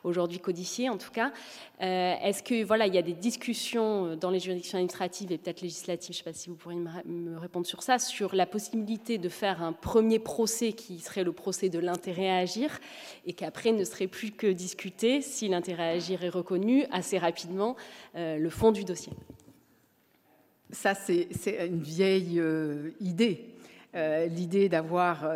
E: aujourd'hui codifiée, en tout cas. Est-ce que voilà, il y a des discussions dans les juridictions administratives et peut-être législatives, je ne sais pas si vous pourriez me répondre sur ça, sur la possibilité de faire un premier procès qui serait le procès de l'intérêt à agir et qu'après ne serait plus que discuter, si l'intérêt à agir est reconnu, assez rapidement euh, le fond du dossier.
D: Ça, c'est une vieille euh, idée. Euh, l'idée d'avoir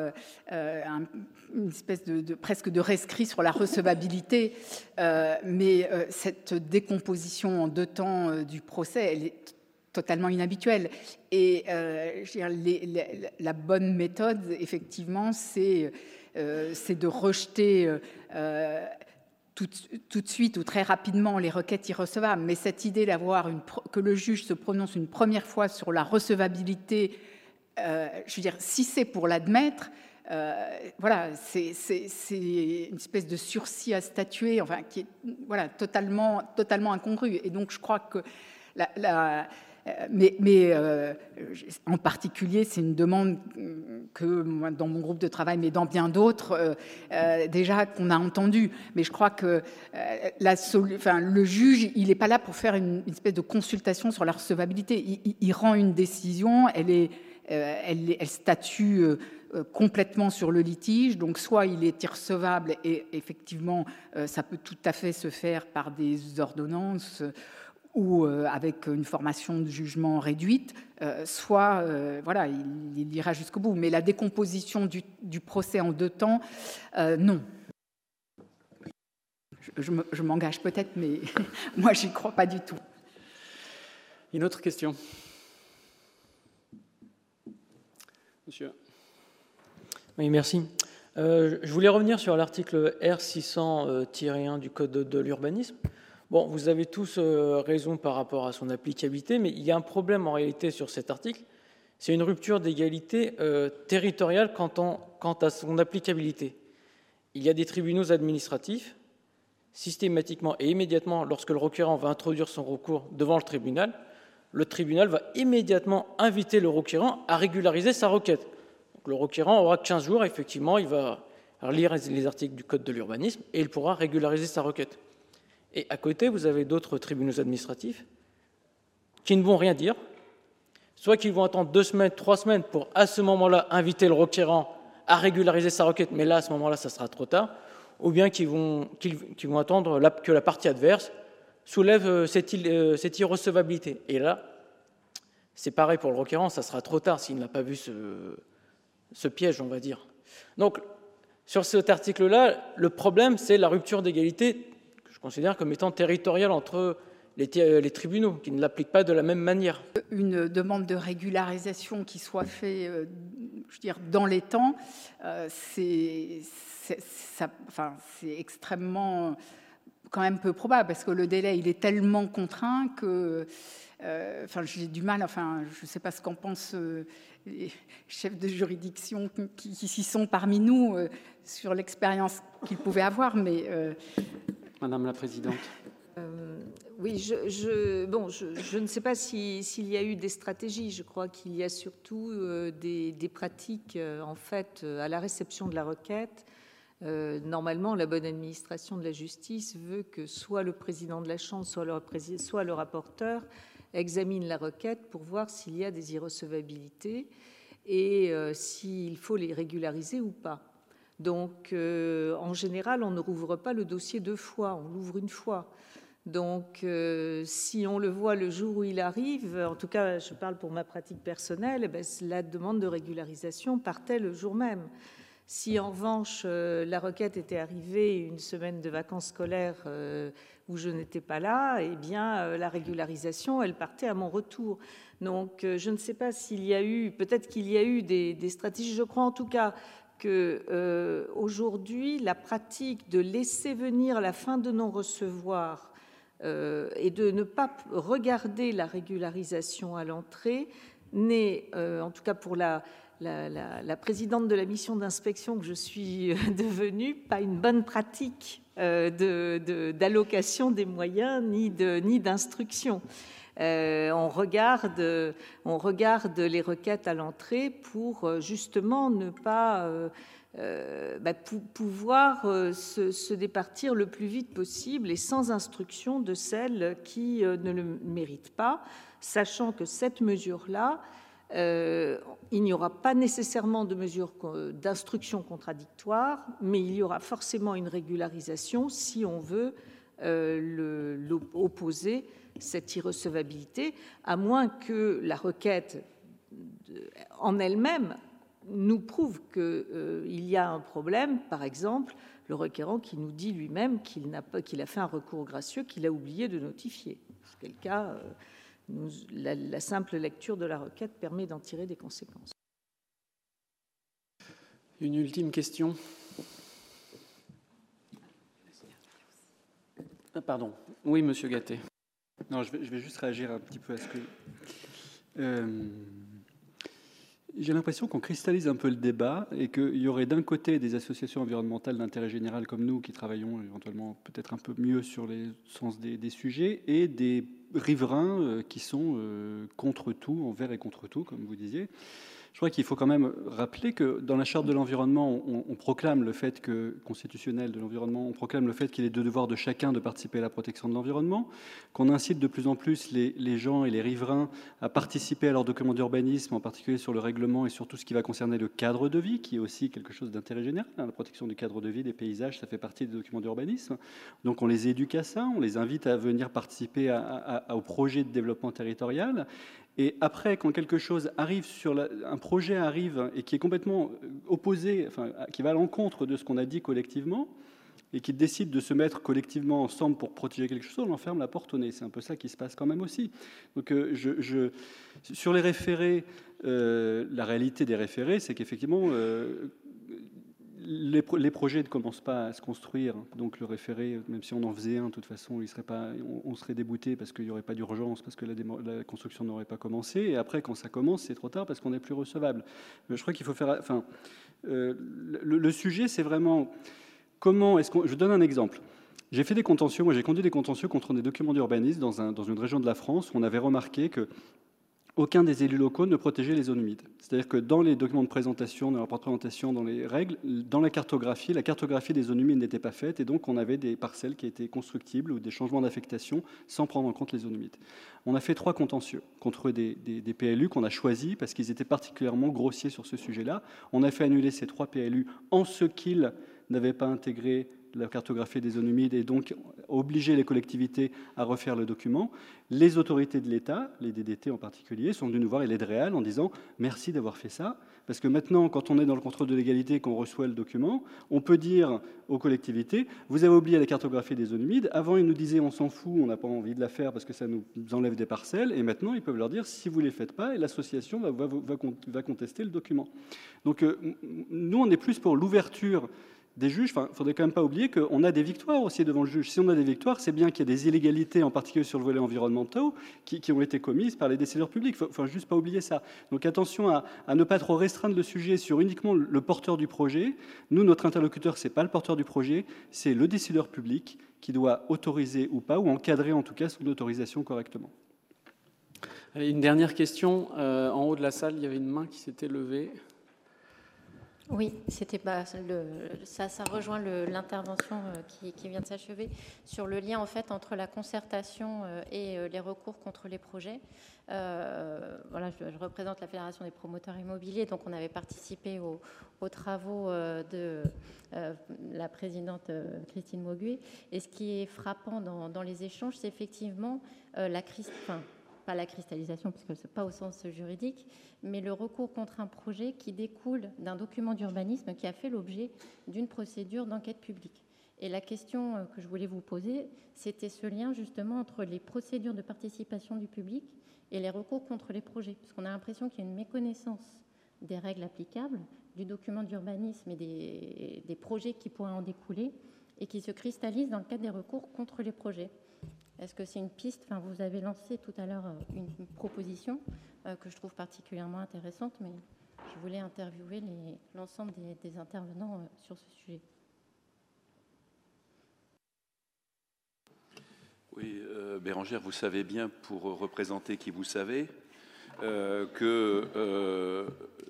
D: une espèce de, presque de rescrit sur la recevabilité, mais cette décomposition en deux temps du procès, elle est totalement inhabituel. Et euh, la bonne méthode, effectivement, c'est euh, de rejeter euh, tout, de suite ou très rapidement les requêtes irrecevables. Mais cette idée d'avoir que le juge se prononce une première fois sur la recevabilité, je veux dire, si c'est pour l'admettre, voilà, c'est une espèce de sursis à statuer, enfin, qui est voilà, totalement, totalement incongru. Et donc, je crois que la, la euh, mais, euh, en particulier, c'est une demande que dans mon groupe de travail, mais dans bien d'autres, euh, déjà qu'on a entendu. Mais je crois que le juge, il n'est pas là pour faire une, espèce de consultation sur la recevabilité. Il, rend une décision, elle, est, elle statue complètement sur le litige. Donc, soit il est irrecevable et effectivement, ça peut tout à fait se faire par des ordonnances ou euh, avec une formation de jugement réduite, euh, soit euh, voilà, il, ira jusqu'au bout. Mais la décomposition du, procès en deux temps, non. Je, m'engage peut-être, mais moi, j'y crois pas du tout.
A: Une autre question Monsieur.
F: Oui, merci. je voulais revenir sur l'article R600-1 du Code de l'urbanisme. Bon, vous avez tous euh, raison par rapport à son applicabilité, mais il y a un problème en réalité sur cet article. C'est une rupture d'égalité euh, territoriale quant, à son applicabilité. Il y a des tribunaux administratifs, systématiquement et immédiatement, lorsque le requérant va introduire son recours devant le tribunal, le tribunal va immédiatement inviter le requérant à régulariser sa requête. le requérant aura 15 jours, effectivement, il va lire les articles du Code de l'urbanisme et il pourra régulariser sa requête. Et à côté, vous avez d'autres tribunaux administratifs qui ne vont rien dire, soit qu'ils vont attendre deux semaines, trois semaines pour, à ce moment-là, inviter le requérant à régulariser sa requête, mais là, à ce moment-là, ça sera trop tard, ou bien qu'ils vont, attendre que la partie adverse soulève euh, euh, cette, irrecevabilité. Et là, c'est pareil pour le requérant, ça sera trop tard s'il n'a pas vu ce piège, on va dire. Donc, sur cet article-là, le problème, c'est la rupture d'égalité considère comme étant territorial entre les, tribunaux, qui ne l'appliquent pas de la même manière.
D: Une demande de régularisation qui soit faite euh, dans les temps, euh, c'est extrêmement quand même peu probable parce que le délai il est tellement contraint que euh, enfin, j'ai du mal, enfin, je ne sais pas ce qu'en pensent les chefs de juridiction qui, qui sont parmi nous sur l'expérience qu'ils pouvaient avoir, mais
A: Madame la Présidente.
G: Euh, oui, je, ne sais pas s'il y a eu des stratégies. Je crois qu'il y a surtout euh, des, pratiques, euh, en fait, à la réception de la requête. normalement, la bonne administration de la justice veut que soit le président de la Chambre, soit le, soit le rapporteur examine la requête pour voir s'il y a des irrecevabilités et s'il faut les régulariser ou pas. Donc, euh, en général, on ne rouvre pas le dossier deux fois, on l'ouvre une fois. Donc, euh, si on le voit le jour où il arrive, en tout cas, je parle pour ma pratique personnelle, eh ben, la demande de régularisation partait le jour même. Si en revanche euh, la requête était arrivée une semaine de vacances scolaires où je n'étais pas là, eh bien la régularisation, elle partait à mon retour. Donc je ne sais pas s'il y a eu, peut-être qu'il y a eu des, des, stratégies. Je crois en tout cas que euh, aujourd'hui, la pratique de laisser venir la fin de non-recevoir euh, et de ne pas regarder la régularisation à l'entrée n'est, euh, en tout cas pour la, la, présidente de la mission d'inspection que je suis devenue, pas une bonne pratique d'allocation des moyens ni d'instruction. On, regarde, on les requêtes à l'entrée pour justement ne pas euh, bah, pouvoir euh, se, départir le plus vite possible et sans instruction de celles qui euh, ne le méritent pas, sachant que cette mesure-là, il n'y aura pas nécessairement de mesure d'instruction contradictoire, mais il y aura forcément une régularisation si on veut opposer cette irrecevabilité, à moins que la requête en elle-même nous prouve qu'il euh, y a un problème, par exemple, le requérant qui nous dit lui-même qu'il a, qu'il a fait un recours gracieux qu'il a oublié de notifier. Ce quel cas, euh, la, simple lecture de la requête permet d'en tirer des conséquences.
A: Une ultime question. Ah, pardon. Oui, monsieur Gatté.
B: Non, je vais, juste réagir un petit peu à ce que. Euh, j'ai l'impression qu'on cristallise un peu le débat et qu'il y aurait d'un côté des associations environnementales d'intérêt général comme nous qui travaillons éventuellement peut-être un peu mieux sur les sens des, des sujets et des riverains euh, qui sont euh, contre tout, envers et contre tout, comme vous disiez. Je crois qu'il faut quand même rappeler que dans la charte de l'environnement, on, proclame le fait que constitutionnel de l'environnement, on proclame le fait qu'il est de devoir de chacun de participer à la protection de l'environnement, qu'on incite de plus en plus les, gens et les riverains à participer à leurs documents d'urbanisme, en particulier sur le règlement et sur tout ce qui va concerner le cadre de vie, qui est aussi quelque chose d'intérêt général. Hein, la protection du cadre de vie, des paysages, ça fait partie des documents d'urbanisme. Donc on les éduque à ça, on les invite à venir participer à, à, au projet de développement territorial. Et après, quand quelque chose arrive sur un projet arrive et qui est complètement opposé, enfin, qui va à l'encontre de ce qu'on a dit collectivement, et qui décide de se mettre collectivement ensemble pour protéger quelque chose, on enferme la porte au nez. C'est un peu ça qui se passe quand même aussi. Donc, euh, sur les référés, euh, la réalité des référés, c'est qu'effectivement, euh, les, projets ne commencent pas à se construire, donc le référé, même si on en faisait un, de toute façon, on, serait débouté parce qu'il n'y aurait pas d'urgence, parce que la, construction n'aurait pas commencé. Et après, quand ça commence, c'est trop tard parce qu'on n'est plus recevable. je crois qu'il faut faire. Enfin, euh, le, sujet, c'est vraiment comment est-ce qu'on. Je donne un exemple. J'ai fait des contentieux, moi j'ai conduit des contentieux contre des documents d'urbanisme dans une région de la France où on avait remarqué que aucun des élus locaux ne protégeait les zones humides. C'est-à-dire que dans les documents de présentation, dans les rapports de présentation, dans les règles, dans la cartographie, la cartographie des zones humides n'était pas faite et donc on avait des parcelles qui étaient constructibles ou des changements d'affectation sans prendre en compte les zones humides. On a fait trois contentieux contre des, des PLU qu'on a choisis parce qu'ils étaient particulièrement grossiers sur ce sujet-là. On a fait annuler ces trois PLU en ce qu'ils n'avaient pas intégré la cartographie des zones humides et donc obliger les collectivités à refaire le document. Les autorités de l'État, les DDT en particulier, sont venues nous voir et réelle en disant merci d'avoir fait ça. Parce que maintenant, quand on est dans le contrôle de légalité et qu'on reçoit le document, on peut dire aux collectivités vous avez oublié la cartographie des zones humides. Avant, ils nous disaient on s'en fout, on n'a pas envie de la faire parce que ça nous enlève des parcelles. Et maintenant, ils peuvent leur dire si vous ne les faites pas, l'association va, contester le document. Donc, euh, nous, on est plus pour l'ouverture des juges, il ne faudrait quand même pas oublier qu'on a des victoires aussi devant le juge. Si on a des victoires, c'est bien qu'il y a des illégalités, en particulier sur le volet environnemental, qui, ont été commises par les décideurs publics. Il ne faut, juste pas oublier ça. Donc attention à, ne pas trop restreindre le sujet sur uniquement le porteur du projet. Nous, notre interlocuteur, ce n'est pas le porteur du projet, c'est le décideur public qui doit autoriser ou pas, ou encadrer en tout cas son autorisation correctement.
A: une dernière question. Euh, en haut de la salle, il y avait une main qui s'était levée.
H: Oui, c'était le, ça, ça rejoint l'intervention euh, qui, vient de s'achever sur le lien en fait entre la concertation euh, et euh, les recours contre les projets. voilà, je, représente la Fédération des promoteurs immobiliers, donc on avait participé aux, travaux de la présidente Christine Mauguet. Et ce qui est frappant dans, les échanges, c'est effectivement la crise. Enfin, pas la cristallisation, parce que ce n'est pas au sens juridique, mais le recours contre un projet qui découle d'un document d'urbanisme qui a fait l'objet d'une procédure d'enquête publique. Et la question euh, que je voulais vous poser, c'était ce lien justement entre les procédures de participation du public et les recours contre les projets, parce qu'on a l'impression qu'il y a une méconnaissance des règles applicables, du document d'urbanisme et des, des projets qui pourraient en découler, et qui se cristallisent dans le cadre des recours contre les projets. Est-ce que c'est une piste? Enfin, Vous avez lancé tout à l'heure euh, une, proposition euh, que je trouve particulièrement intéressante, mais je voulais interviewer l'ensemble des, intervenants sur ce sujet.
C: Oui, Bérangère, vous savez bien, pour représenter qui vous savez, que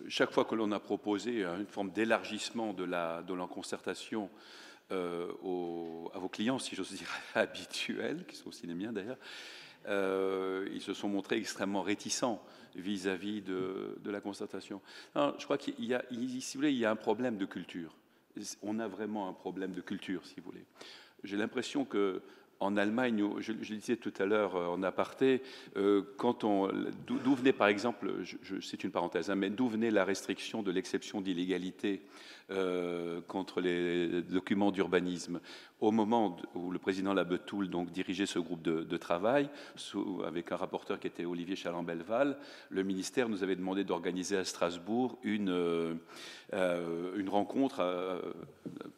C: chaque fois que l'on a proposé une forme d'élargissement de la, de la concertation euh, à vos clients, si j'ose dire, habituels, qui sont aussi les miens d'ailleurs, euh, ils se sont montrés extrêmement réticents vis-à-vis de, la constatation. je crois qu'il y si y a un problème de culture. On a vraiment un problème de culture, si vous voulez. J'ai l'impression que en Allemagne, je, le disais tout à l'heure euh, en aparté, euh, d'où venait par exemple, c'est une parenthèse, hein, mais d'où venait la restriction de l'exception d'illégalité euh, contre les documents d'urbanisme? Au moment où le président Labetoul donc dirigeait ce groupe de, travail avec un rapporteur qui était Olivier Chaland-Belval, le ministère nous avait demandé d'organiser à Strasbourg une rencontre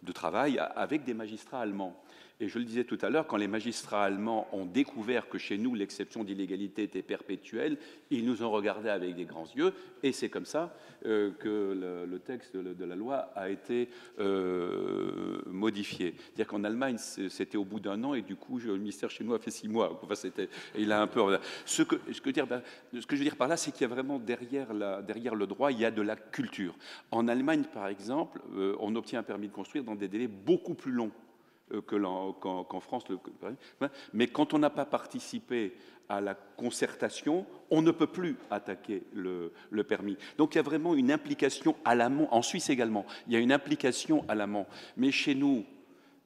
C: de travail avec des magistrats allemands. Et je le disais tout à l'heure, quand les magistrats allemands ont découvert que chez nous l'exception d'illégalité était perpétuelle, ils nous ont regardés avec des grands yeux, et c'est comme ça euh, que le, texte de, la loi a été euh, modifié. C'est-à-dire qu'en Allemagne, c'était au bout d'un an, et du coup, le ministère chez nous a fait six mois. Enfin, c'était, il a un peu. Ce que, ben, ce que je veux dire par là, c'est qu'il y a vraiment derrière le droit, il y a de la culture. En Allemagne, par exemple, euh, on obtient un permis de construire dans des délais beaucoup plus longs euh, qu'en France. Mais quand on n'a pas participé à la concertation, on ne peut plus attaquer le, permis. Donc il y a vraiment une implication à l'amont, en Suisse également, il y a une implication à l'amont. Mais chez nous,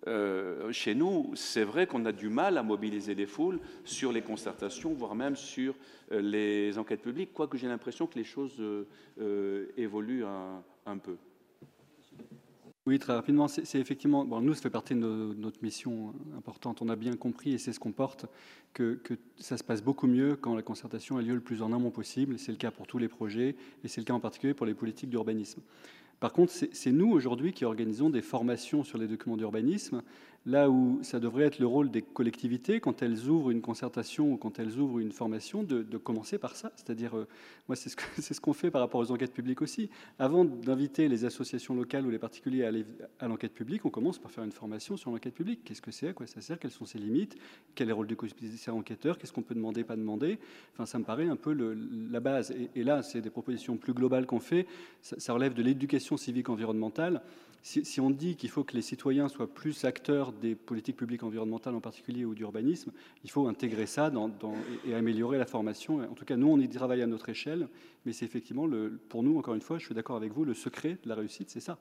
C: euh, chez nous, c'est vrai qu'on a du mal à mobiliser les foules sur les concertations, voire même sur euh, les enquêtes publiques, quoique j'ai l'impression que les choses évoluent un peu.
B: Oui, très rapidement. C'est effectivement, bon, nous, ça fait partie de notre mission importante. On a bien compris, et c'est ce qu'on porte, que, que, ça se passe beaucoup mieux quand la concertation a lieu le plus en amont possible. C'est le cas pour tous les projets, et c'est le cas en particulier pour les politiques d'urbanisme. Par contre, c'est nous aujourd'hui qui organisons des formations sur les documents d'urbanisme là où ça devrait être le rôle des collectivités, quand elles ouvrent une concertation ou quand elles ouvrent une formation, de, commencer par ça. C'est-à-dire, euh, moi, c'est ce qu'on fait par rapport aux enquêtes publiques aussi. Avant d'inviter les associations locales ou les particuliers à aller à l'enquête publique, on commence par faire une formation sur l'enquête publique. Qu'est-ce que c'est À quoi ça sert Quelles sont ses limites Quel est le rôle du commissaire enquêteur Qu'est-ce qu'on peut demander, pas demander Enfin, ça me paraît un peu la base. Et, là, c'est des propositions plus globales qu'on fait. ça relève de l'éducation civique environnementale si, on dit qu'il faut que les citoyens soient plus acteurs des politiques publiques environnementales en particulier ou d'urbanisme, il faut intégrer ça et, améliorer la formation. En tout cas, nous, on y travaille à notre échelle, mais c'est effectivement, le, pour nous, encore une fois, je suis d'accord avec vous, le secret de la réussite, c'est ça.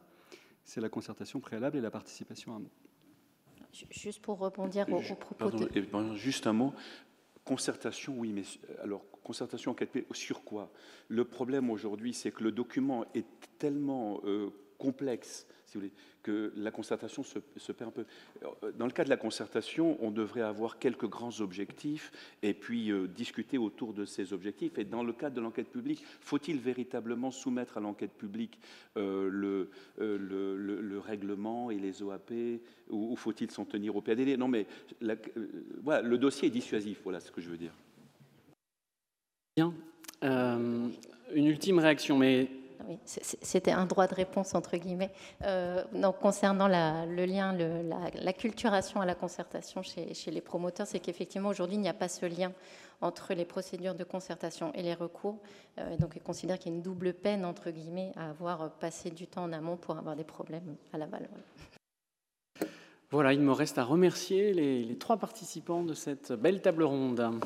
B: C'est la concertation préalable et la participation à un mot.
H: Juste pour rebondir au, propos
C: de... Juste un mot. Concertation, oui, mais alors concertation sur quoi? Le problème aujourd'hui, c'est que le document est tellement euh, complexe si vous voulez, que la concertation se, perd un peu. Dans le cas de la concertation, on devrait avoir quelques grands objectifs et puis euh, discuter autour de ces objectifs. Et dans le cadre de l'enquête publique, faut-il véritablement soumettre à l'enquête publique euh, le, euh, le, le, règlement et les OAP ou, faut-il s'en tenir au PADD Non, mais le dossier est dissuasif, voilà ce que je veux dire.
A: Bien. une ultime réaction, mais
H: c'était un droit de réponse entre guillemets. Euh, concernant le lien, la, culturation à la concertation chez, les promoteurs, c'est qu'effectivement aujourd'hui il n'y a pas ce lien entre les procédures de concertation et les recours. Euh, donc ils considèrent qu'il y a une double peine entre guillemets à avoir passé du temps en amont pour avoir des problèmes à l'aval.
A: Voilà. il me reste à remercier les trois participants de cette belle table ronde.